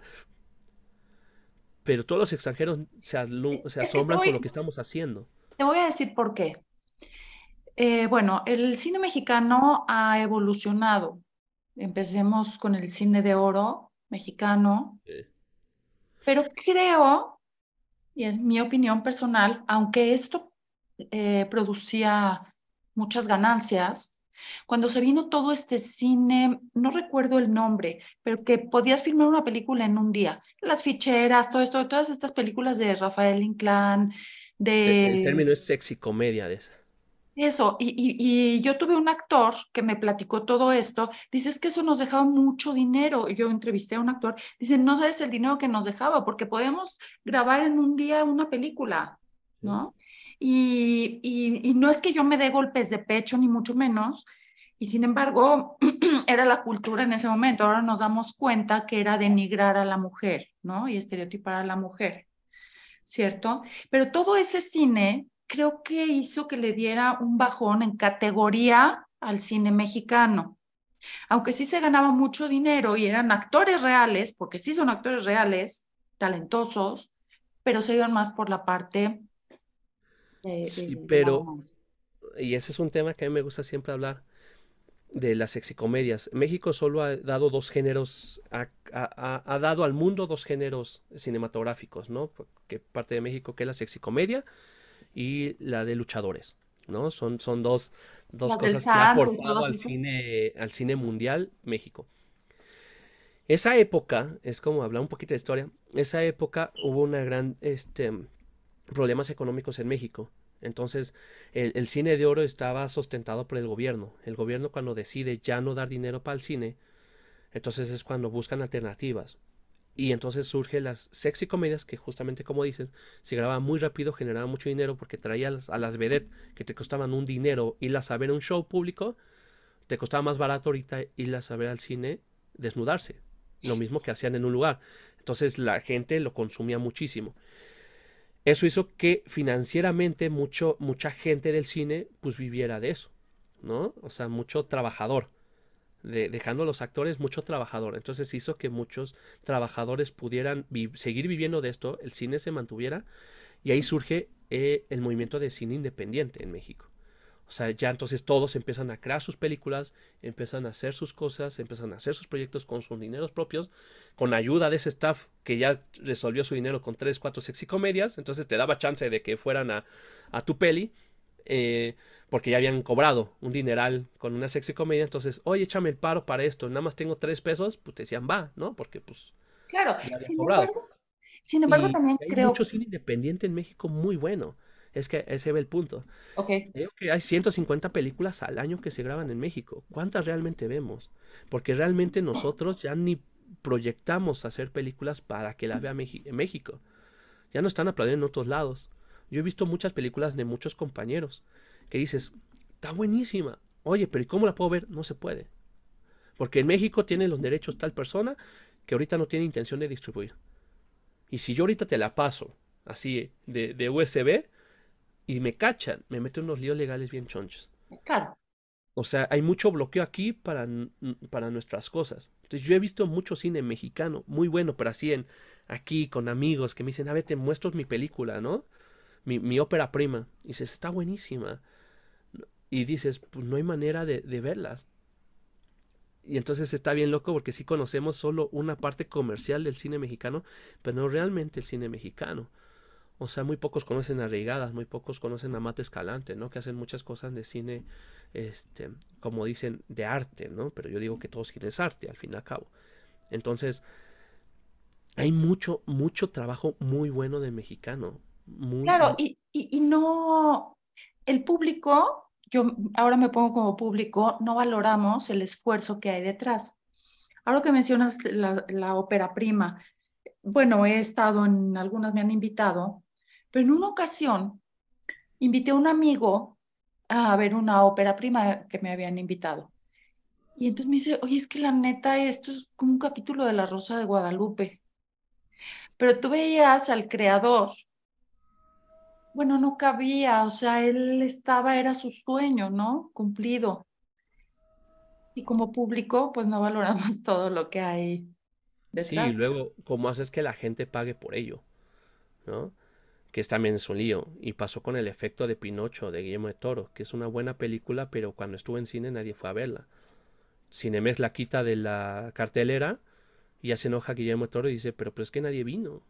pero todos los extranjeros se, asombran con lo que estamos haciendo. Te voy a decir por qué. Eh, bueno, el cine mexicano ha evolucionado. Empecemos con el cine de oro mexicano. Pero creo, y es mi opinión personal, aunque esto eh, producía muchas ganancias, cuando se vino todo este cine, no recuerdo el nombre, pero que podías filmar una película en un día. Las ficheras, todo esto, todas estas películas de Rafael Inclán, de... El, término es sexy comedia de esa. Eso, y, y, yo tuve un actor que me platicó todo esto, dices que eso nos dejaba mucho dinero, yo entrevisté a un actor, dice, no sabes el dinero que nos dejaba, porque podemos grabar en un día una película, ¿no? Y, y, no es que yo me dé golpes de pecho, ni mucho menos, y sin embargo, era la cultura en ese momento. Ahora nos damos cuenta que era denigrar a la mujer, ¿no? Y estereotipar a la mujer, ¿cierto? Pero todo ese cine creo que hizo que le diera un bajón en categoría al cine mexicano. Aunque sí se ganaba mucho dinero y eran actores reales, porque sí son actores reales, talentosos, pero se iban más por la parte sí, pero, y ese es un tema que a mí me gusta siempre hablar de las sexicomedias. México solo ha dado dos géneros, ha, ha, dado al mundo dos géneros cinematográficos, ¿no? Que parte de México, que es la sexicomedia y la de luchadores, ¿no? Son, son dos, dos cosas que ha aportado al cine, al cine mundial México. Esa época, es como hablar un poquito de historia, esa época hubo una gran, este, problemas económicos en México. Entonces, el, cine de oro estaba sustentado por el gobierno. El gobierno cuando decide ya no dar dinero para el cine, entonces es cuando buscan alternativas. Y entonces surgen las sexy comedias que justamente como dices, se grababa muy rápido, generaba mucho dinero porque traías a las vedettes que te costaban un dinero irlas a ver a un show público, te costaba más barato ahorita irlas a ver al cine desnudarse. Lo mismo que hacían en un lugar. Entonces la gente lo consumía muchísimo. Eso hizo que financieramente mucho, mucha gente del cine pues viviera de eso, ¿no? O sea, mucho trabajador. De, dejando a los actores mucho trabajador. Entonces hizo que muchos trabajadores pudieran seguir viviendo de esto, el cine se mantuviera y ahí surge eh, el movimiento de cine independiente en México. O sea, ya entonces todos empiezan a crear sus películas, empiezan a hacer sus cosas, empiezan a hacer sus proyectos con sus dineros propios, con ayuda de ese staff que ya resolvió su dinero con tres, cuatro sexy comedias, entonces te daba chance de que fueran a, a tu peli, eh, porque ya habían cobrado un dineral con una sexy comedia, entonces, oye, échame el paro para esto, nada más tengo tres pesos, pues te decían, va, ¿no? Porque pues... Claro, sin embargo, sin embargo también hay creo... mucho cine independiente en México muy bueno. Es que ese ve el punto. Okay. Creo que hay 150 películas al año que se graban en México. ¿Cuántas realmente vemos? Porque realmente nosotros ya ni proyectamos hacer películas para que la vea México. Ya no están aplaudiendo en otros lados. Yo he visto muchas películas de muchos compañeros que dices, está buenísima. Oye, pero ¿y cómo la puedo ver? No se puede. Porque en México tiene los derechos tal persona que ahorita no tiene intención de distribuir. Y si yo ahorita te la paso así de, de USB y me cachan, me meten unos líos legales bien chonchos. Claro. O sea, hay mucho bloqueo aquí para, para nuestras cosas. Entonces yo he visto mucho cine mexicano, muy bueno, pero así en, aquí con amigos que me dicen, a ver, te muestro mi película, ¿no? Mi, mi ópera prima. Y dices, está buenísima. Y dices, pues no hay manera de, de verlas. Y entonces está bien loco porque sí conocemos solo una parte comercial del cine mexicano, pero no realmente el cine mexicano. O sea, muy pocos conocen a Reigadas, muy pocos conocen a Mate Escalante, ¿no? Que hacen muchas cosas de cine, este, como dicen, de arte, ¿no? Pero yo digo que todo cine es arte, al fin y al cabo. Entonces, hay mucho, mucho trabajo muy bueno de mexicano. Muy, claro, y, y, no, el público, yo ahora me pongo como público, no valoramos el esfuerzo que hay detrás. Ahora que mencionas la, ópera prima, bueno, he estado en algunas, me han invitado, pero en una ocasión invité a un amigo a ver una ópera prima que me habían invitado. Y entonces me dice, oye, es que la neta, esto es como un capítulo de La Rosa de Guadalupe. Pero tú veías al creador. Bueno, no cabía, o sea, él estaba, era su sueño, ¿no? Cumplido. Y como público, pues no valoramos todo lo que hay detrás. Sí, y luego, ¿cómo haces que la gente pague por ello? ¿No? que es también su lío. Y pasó con el efecto de Pinocho de Guillermo de Toro, que es una buena película, pero cuando estuvo en cine nadie fue a verla. Cinemex la quita de la cartelera y ya se enoja Guillermo de Toro y dice, pero, pero es que nadie vino.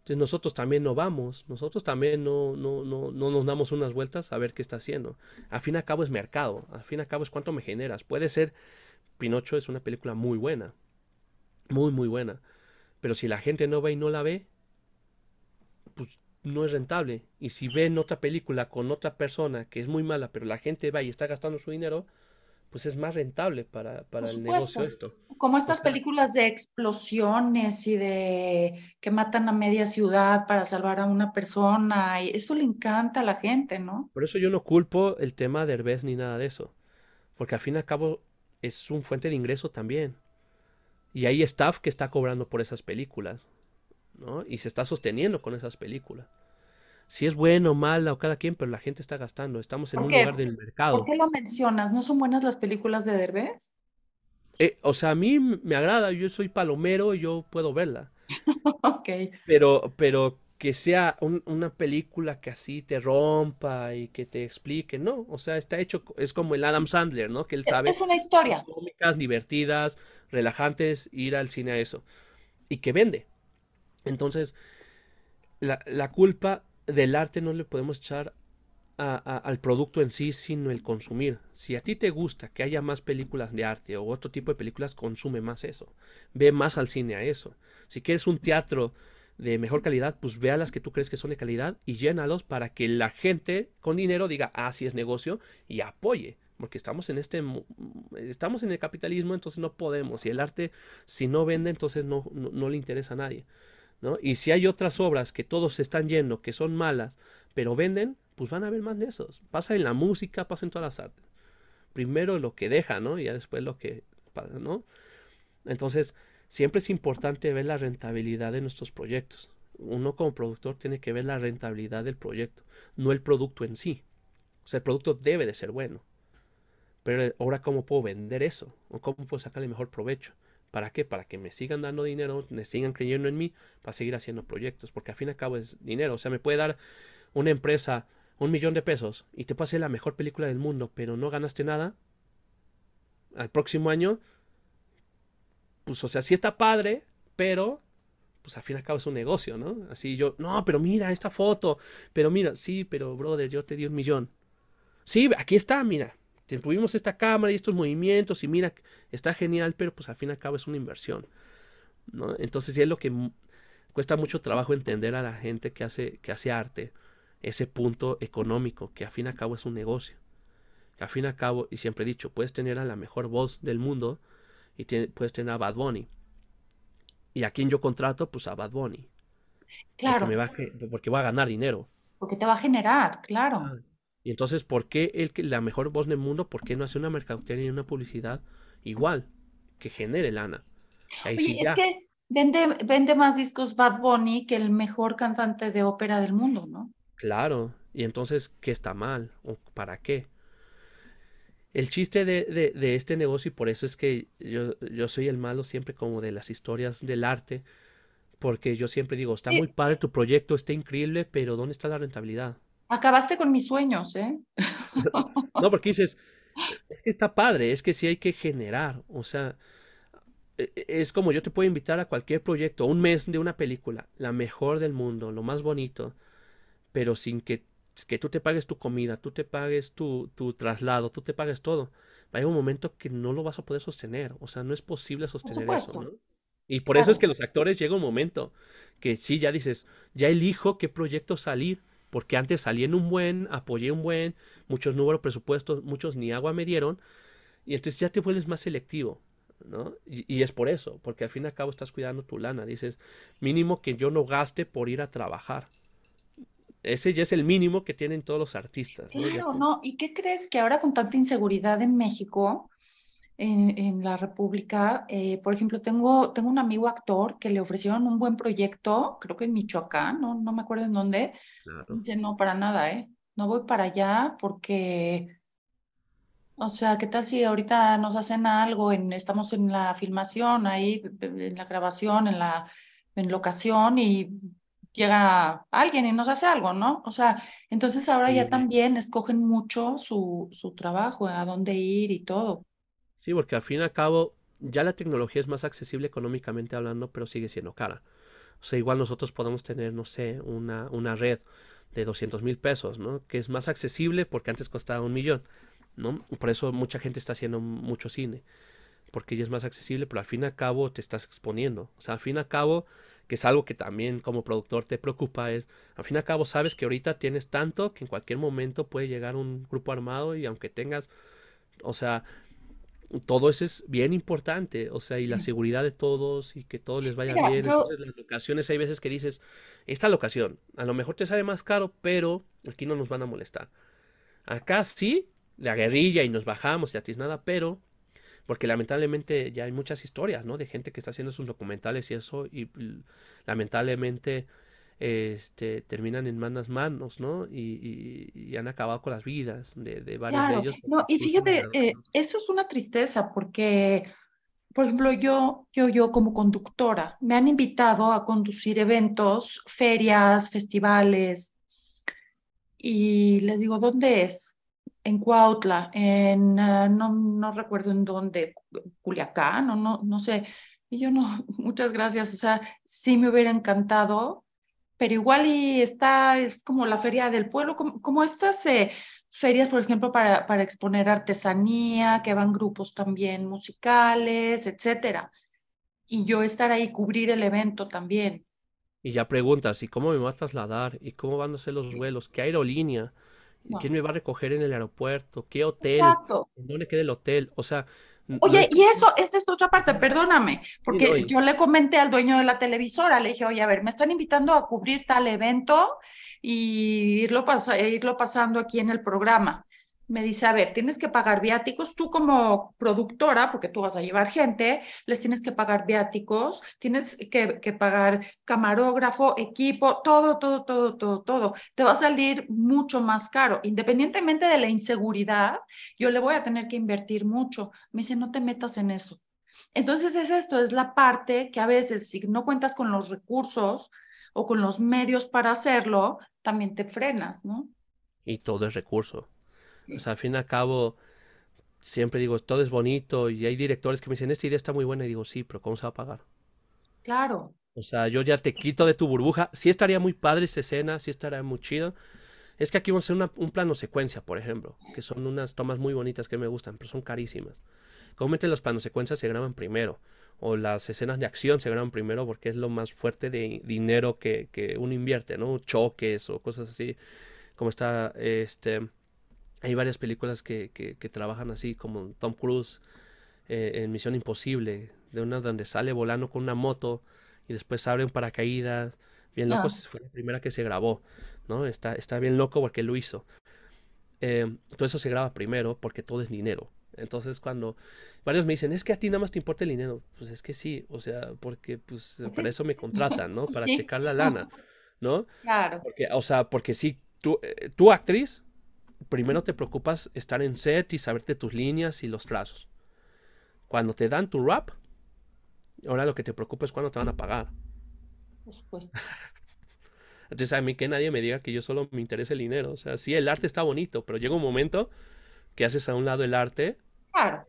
Entonces nosotros también no vamos, nosotros también no, no, no, no nos damos unas vueltas a ver qué está haciendo. A fin y al cabo es mercado, a fin y al cabo es cuánto me generas. Puede ser, Pinocho es una película muy buena, muy, muy buena. Pero si la gente no va y no la ve, pues no es rentable. Y si ven otra película con otra persona que es muy mala, pero la gente va y está gastando su dinero, pues es más rentable para, para el negocio esto. Como estas películas de explosiones y de que matan a media ciudad para salvar a una persona, y eso le encanta a la gente, ¿no? Por eso yo no culpo el tema de Herbes ni nada de eso, porque al fin y al cabo es un fuente de ingreso también. Y hay staff que está cobrando por esas películas. Y se está sosteniendo con esas películas. Si es bueno o mala o cada quien, pero la gente está gastando. Estamos en un lugar del mercado. ¿Por qué lo mencionas? ¿No son buenas las películas de Derbez? Eh, o sea, a mí me agrada, yo soy palomero y yo puedo verla. ok. Pero, pero que sea una película que así te rompa y que te explique, no, o sea, está hecho, es como el Adam Sandler, ¿no? Que él sabe. Es una historia. Cómicas, divertidas, relajantes, ir al cine a eso. Y que vende. Entonces, la, culpa del arte no le podemos echar al producto en sí, sino el consumir. Si a ti te gusta que haya más películas de arte o otro tipo de películas, consume más eso. Ve más al cine a eso. Si quieres un teatro de mejor calidad, pues ve a las que tú crees que son de calidad y llénalos para que la gente con dinero diga, ah, sí es negocio y apoye. Porque estamos en este, estamos en el capitalismo, entonces no podemos. Y el arte, si no vende, entonces no, no le interesa a nadie. Y si hay otras obras que todos están yendo, que son malas, pero venden, pues van a haber más de esos. Pasa en la música, pasa en todas las artes. Primero lo que deja, ¿no? Y ya después lo que pasa, ¿no? Entonces, siempre es importante ver la rentabilidad de nuestros proyectos. Uno como productor tiene que ver la rentabilidad del proyecto, no el producto en sí. O sea, el producto debe de ser bueno. Pero ahora, ¿cómo puedo vender eso? ¿O cómo puedo sacarle mejor provecho? ¿Para qué? Para que me sigan dando dinero, me sigan creyendo en mí, para seguir haciendo proyectos, porque al fin y al cabo es dinero. O sea, me puede dar una empresa un millón de pesos y te hacer la mejor película del mundo, pero no ganaste nada. Al próximo año, pues, o sea, sí está padre, pero, pues al fin y al cabo es un negocio, ¿no? Así yo, no, pero mira esta foto, pero mira, sí, pero brother, yo te di un millón. Sí, aquí está, mira, tuvimos esta cámara y estos movimientos y mira, está genial, pero pues al fin y al cabo es una inversión. ¿no? Entonces sí es lo que cuesta mucho trabajo entender a la gente que hace, que hace arte, ese punto económico, que al fin y al cabo es un negocio. Que al fin y al cabo, y siempre he dicho, puedes tener a la mejor voz del mundo y puedes tener a Bad Bunny. ¿Y a quién yo contrato? Pues a Bad Bunny. Claro. Porque, me va, porque va a ganar dinero. Porque te va a generar, claro. Ah, y entonces, ¿por qué él, la mejor voz del mundo, por qué no hace una mercadotecnia y una publicidad igual, que genere lana. Ahí sí ya. que vende, vende más discos Bad Bunny que el mejor cantante de ópera del mundo, ¿no? Claro, y entonces, ¿qué está mal? ¿O para qué? El chiste de, de, este negocio, y por eso es que yo, yo soy el malo siempre como de las historias del arte, porque yo siempre digo, está muy padre tu proyecto, está increíble, pero ¿dónde está la rentabilidad? Acabaste con mis sueños, ¿eh? no, porque dices, es que está padre, es que sí hay que generar, o sea, e, e, es como yo te puedo invitar a cualquier proyecto, un mes de una película, la mejor del mundo, lo más bonito, pero sin que que tú te pagues tu comida, tú te pagues tu, tu traslado, tú te pagues todo, va a haber un momento que no lo vas a poder sostener. O sea, no es posible sostener eso, ¿no? Y por eso es que los actores llega un momento que sí, ya dices, ya elijo qué proyecto salir, porque antes salí en un buen, apoyé un buen, muchos números presupuestos, muchos ni agua me dieron, y entonces ya te vuelves más selectivo, ¿no? Y, y, es por eso, porque al fin y al cabo estás cuidando tu lana, dices, mínimo que yo no gaste por ir a trabajar. Ese ya es el mínimo que tienen todos los artistas. ¿no? Claro, no. ¿Y qué crees que ahora con tanta inseguridad en México, en, la República, eh, por ejemplo, tengo, tengo un amigo actor que le ofrecieron un buen proyecto, creo que en Michoacán, no, no me acuerdo en dónde. Dice, no, para nada, ¿eh? No voy para allá porque, o sea, ¿qué tal si ahorita nos hacen algo, en, estamos en la filmación, ahí, en la grabación, en la en locación y llega alguien y nos hace algo, ¿no? O sea, entonces ahora ya también escogen mucho su, su trabajo, a dónde ir y todo. Sí, porque al fin y al cabo ya la tecnología es más accesible económicamente hablando, pero sigue siendo cara. O sea, igual nosotros podemos tener, no sé, una, una red de 200 mil pesos, ¿no? Que es más accesible porque antes costaba un millón, ¿no? Por eso mucha gente está haciendo mucho cine, porque ya es más accesible, pero al fin y al cabo te estás exponiendo. O sea, al fin y al cabo que es algo que también como productor te preocupa, es, al fin y al cabo sabes que ahorita tienes tanto que en cualquier momento puede llegar un grupo armado y aunque tengas, o sea, todo eso es bien importante, o sea, y la seguridad de todos y que todo les vaya bien. Entonces, las locaciones, hay veces que dices, esta locación, a lo mejor te sale más caro, pero aquí no nos van a molestar. Acá sí, la guerrilla y nos bajamos y a ti nada, pero porque lamentablemente ya hay muchas historias, ¿no? De gente que está haciendo sus documentales y eso, y lamentablemente este, terminan en malas manos, ¿no? Y, han acabado con las vidas de, de varios de ellos. No, y fíjate, eh, eso es una tristeza porque, por ejemplo, yo, yo, yo como conductora, me han invitado a conducir eventos, ferias, festivales, y les digo, ¿dónde es? en Cuautla, en, ah, no, no recuerdo en dónde, Culiacán, no, no, no sé. Y yo no, muchas gracias, o sea, sí me hubiera encantado, pero igual y está, es como la feria del pueblo, como, como estas eh, ferias, por ejemplo, para, para exponer artesanía, que van grupos también musicales, etcétera. Y yo estar ahí, cubrir el evento también. Y ya preguntas, ¿y cómo me va a trasladar? ¿Y cómo van a ser los vuelos? ¿Qué aerolínea? ¿Quién me va a recoger en el aeropuerto? ¿Qué hotel? Exacto. ¿Dónde queda el hotel? O sea... Oye, y eso, esa es otra parte, perdóname, porque yo le comenté al dueño de la televisora, le dije, oye, a ver, me están invitando a cubrir tal evento y irlo, irlo pasando aquí en el programa me dice, a ver, tienes que pagar viáticos, tú como productora, porque tú vas a llevar gente, les tienes que pagar viáticos, tienes que, que, pagar camarógrafo, equipo, todo, todo, todo, todo, todo. Te va a salir mucho más caro. Independientemente de la inseguridad, yo le voy a tener que invertir mucho. Me dice, no te metas en eso. Entonces es esto, es la parte que a veces si no cuentas con los recursos o con los medios para hacerlo, también te frenas, ¿no? Y todo es recurso. O sea, al fin y al cabo, siempre digo, todo es bonito y hay directores que me dicen, esta idea está muy buena y digo, sí, pero ¿cómo se va a pagar? Claro. O sea, yo ya te quito de tu burbuja. Sí estaría muy padre esa escena, sí estaría muy chido. Es que aquí vamos a hacer un plano secuencia, por ejemplo, que son unas tomas muy bonitas que me gustan, pero son carísimas. Comúnmente los planos secuencias se graban primero, o las escenas de acción se graban primero porque es lo más fuerte de dinero que, que uno invierte, ¿no? Choques o cosas así, como está este hay varias películas que, que, trabajan así, como Tom Cruise eh, en Misión Imposible, de una donde sale volando con una moto y después abre un paracaídas. Bien loco, ah. fue la primera que se grabó, ¿no? Está, está bien loco porque lo hizo. Eh, todo eso se graba primero porque todo es dinero. Entonces cuando varios me dicen, es que a ti nada más te importa el dinero, pues es que sí, o sea, porque pues para eso me contratan, ¿no? Para checar la lana, ¿no? Claro. Porque, o sea, porque si tú, eh, tú actriz, primero te preocupas estar en set y saberte tus líneas y los trazos. Cuando te dan tu rap, ahora lo que te preocupa es cuándo te van a pagar. Por supuesto. Entonces a mí que nadie me diga que yo solo me interesa el dinero. O sea, sí, el arte está bonito, pero llega un momento que haces a un lado el arte. Claro.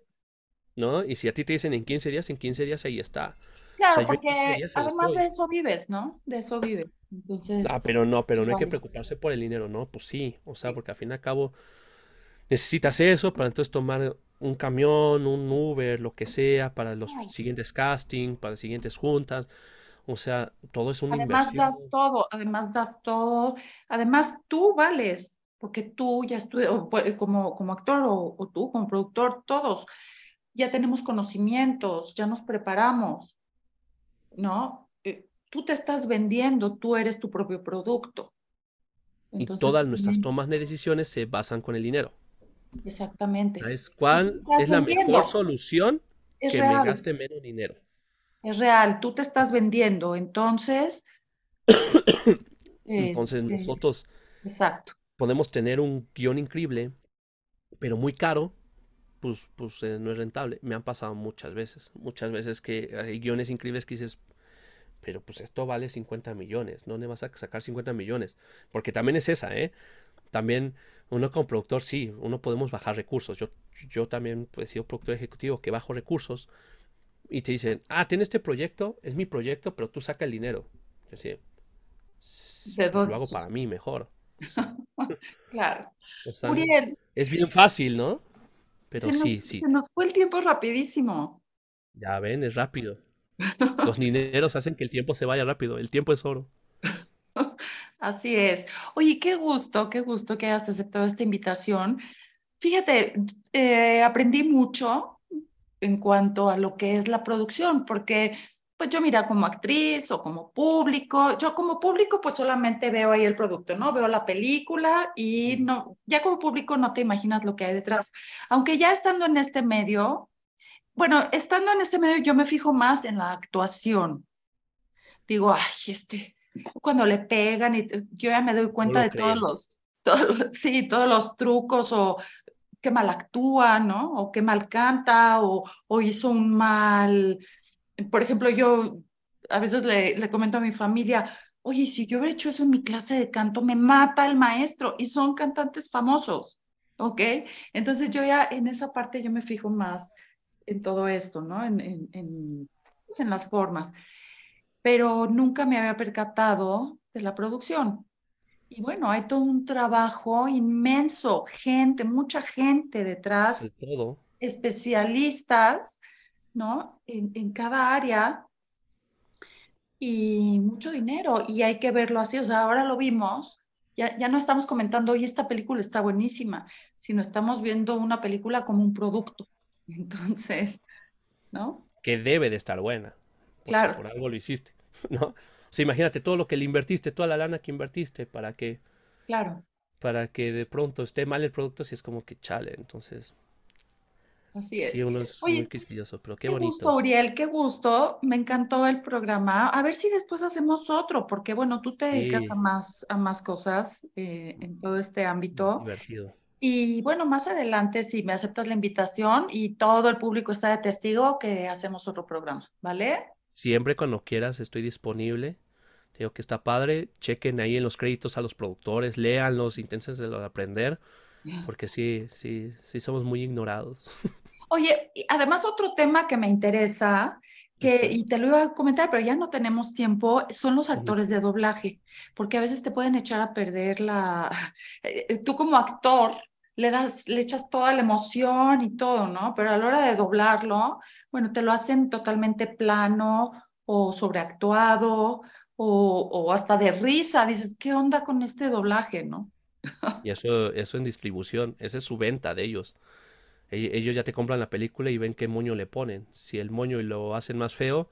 ¿No? Y si a ti te dicen en 15 días, en 15 días ahí está. Claro, porque además de eso vives, ¿no? De eso vives. Entonces. Ah, pero no, pero no hay que preocuparse por el dinero, ¿no? Pues sí. O sea, porque al fin y al cabo necesitas eso para entonces tomar un camión, un Uber, lo que sea, para los siguientes castings, para las siguientes juntas. O sea, todo es una además inversión. das todo, además das todo, además tú vales, porque tú ya estudias, pues, como, como actor o, o, tú como productor, todos ya tenemos conocimientos, ya nos preparamos, ¿no? Eh, tú te estás vendiendo, tú eres tu propio producto. Entonces, y todas nuestras tomas de decisiones se basan con el dinero. Exactamente. ¿Sabes cuál es la mejor solución? Es que real. me gaste menos dinero. Es real, tú te estás vendiendo, entonces... entonces este, nosotros exacto. podemos tener un guion increíble, pero muy caro, pues, pues eh, no es rentable. Me han pasado muchas veces, muchas veces que hay guiones increíbles que dices, pero pues esto vale 50 millones, no le vas a sacar 50 millones, porque también es esa, ¿eh? También uno como productor, sí, uno podemos bajar recursos. Yo, yo también pues, he sido productor ejecutivo que bajo recursos y te dicen, ah, tiene este proyecto, es mi proyecto, pero tú saca el dinero. Yo sí, pues, lo hago para mí mejor. claro. es bien fácil, ¿no? Pero sí, sí. Se nos fue el tiempo rapidísimo. Ya ven, es rápido. Los dineros hacen que el tiempo se vaya rápido. El tiempo es oro. Así es. Oye, qué gusto, qué gusto que hayas aceptado esta invitación. Fíjate, eh, aprendí mucho en cuanto a lo que es la producción, porque pues yo mira como actriz o como público, yo como público pues solamente veo ahí el producto, ¿no? Veo la película y no, ya como público no te imaginas lo que hay detrás. Aunque ya estando en este medio, bueno, estando en este medio yo me fijo más en la actuación. Digo, ay, este, cuando le pegan y yo ya me doy cuenta de todos los, todos sí, todos los trucos o qué mal actúa, ¿no? O qué mal canta o, o hizo un mal, por ejemplo, yo a veces le, le comento a mi familia, oye, si yo hubiera hecho eso en mi clase de canto, me mata el maestro y son cantantes famosos, ¿ok? Entonces yo ya en esa parte yo me fijo más en todo esto, ¿no? En, en, en, pues, en las formas pero nunca me había percatado de la producción. Y bueno, hay todo un trabajo inmenso, gente, mucha gente detrás, todo. especialistas, ¿no? En, en, cada área y mucho dinero y hay que verlo así, o sea, ahora lo vimos, ya, ya no estamos comentando, hoy esta película está buenísima, sino estamos viendo una película como un producto. Entonces, ¿no? Que debe de estar buena. Claro. Por algo lo hiciste, ¿no? O sea, imagínate todo lo que le invertiste, toda la lana que invertiste para que. Claro. Para que de pronto esté mal el producto, si es como que chale, entonces. Así es. Sí, uno es muy quisquilloso, pero qué, bonito. Gusto, Uriel, qué gusto. Me encantó el programa. A ver si después hacemos otro, porque bueno, tú te dedicas a más, a más cosas eh, en todo este ámbito. Divertido. Y bueno, más adelante, si me aceptas la invitación y todo el público está de testigo, que hacemos otro programa, ¿vale? Siempre cuando quieras estoy disponible. Digo que está padre. Chequen ahí en los créditos a los productores, léanlos, inténsense aprender. Porque sí, sí, sí somos muy ignorados. Oye, además otro tema que me interesa, que, y te lo iba a comentar, pero ya no tenemos tiempo, son los actores de doblaje, porque a veces te pueden echar a perder la... Eh, tú como actor le das, le echas toda la emoción y todo, ¿no? Pero a la hora de doblarlo, bueno, te lo hacen totalmente plano o sobreactuado o, o hasta de risa. Dices, ¿qué onda con este doblaje, no? y eso, eso en distribución, esa es su venta de ellos. Ellos ya te compran la película y ven qué moño le ponen. Si el moño lo hacen más feo,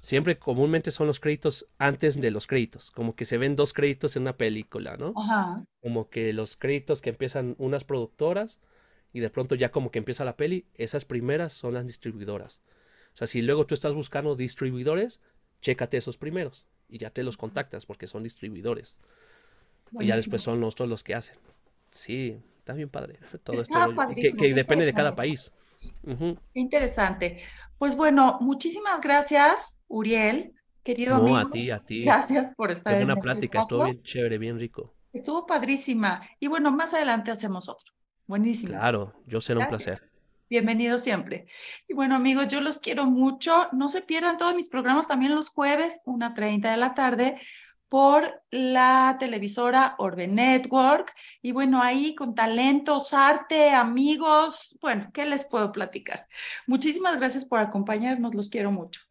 siempre comúnmente son los créditos antes de los créditos, como que se ven dos créditos en una película, ¿no? Ajá. Como que los créditos que empiezan unas productoras y de pronto ya como que empieza la peli, esas primeras son las distribuidoras. O sea, si luego tú estás buscando distribuidores, chécate esos primeros y ya te los contactas porque son distribuidores. Y ya después son nosotros los que hacen. Sí, está bien padre. Todo esto que, depende de cada país. Interesante. Pues bueno, muchísimas gracias, Uriel, querido no, a ti, a ti. Gracias por estar en una este plática, estuvo bien chévere, bien rico. Estuvo padrísima. Y bueno, más adelante hacemos otro. Buenísimo. Claro, yo será un placer. Bienvenido siempre. Y bueno, amigos, yo los quiero mucho. No se pierdan todos mis programas también los jueves, 1.30 de la tarde, por la televisora Orbe Network. Y bueno, ahí con talentos, arte, amigos, bueno, ¿qué les puedo platicar? Muchísimas gracias por acompañarnos, los quiero mucho.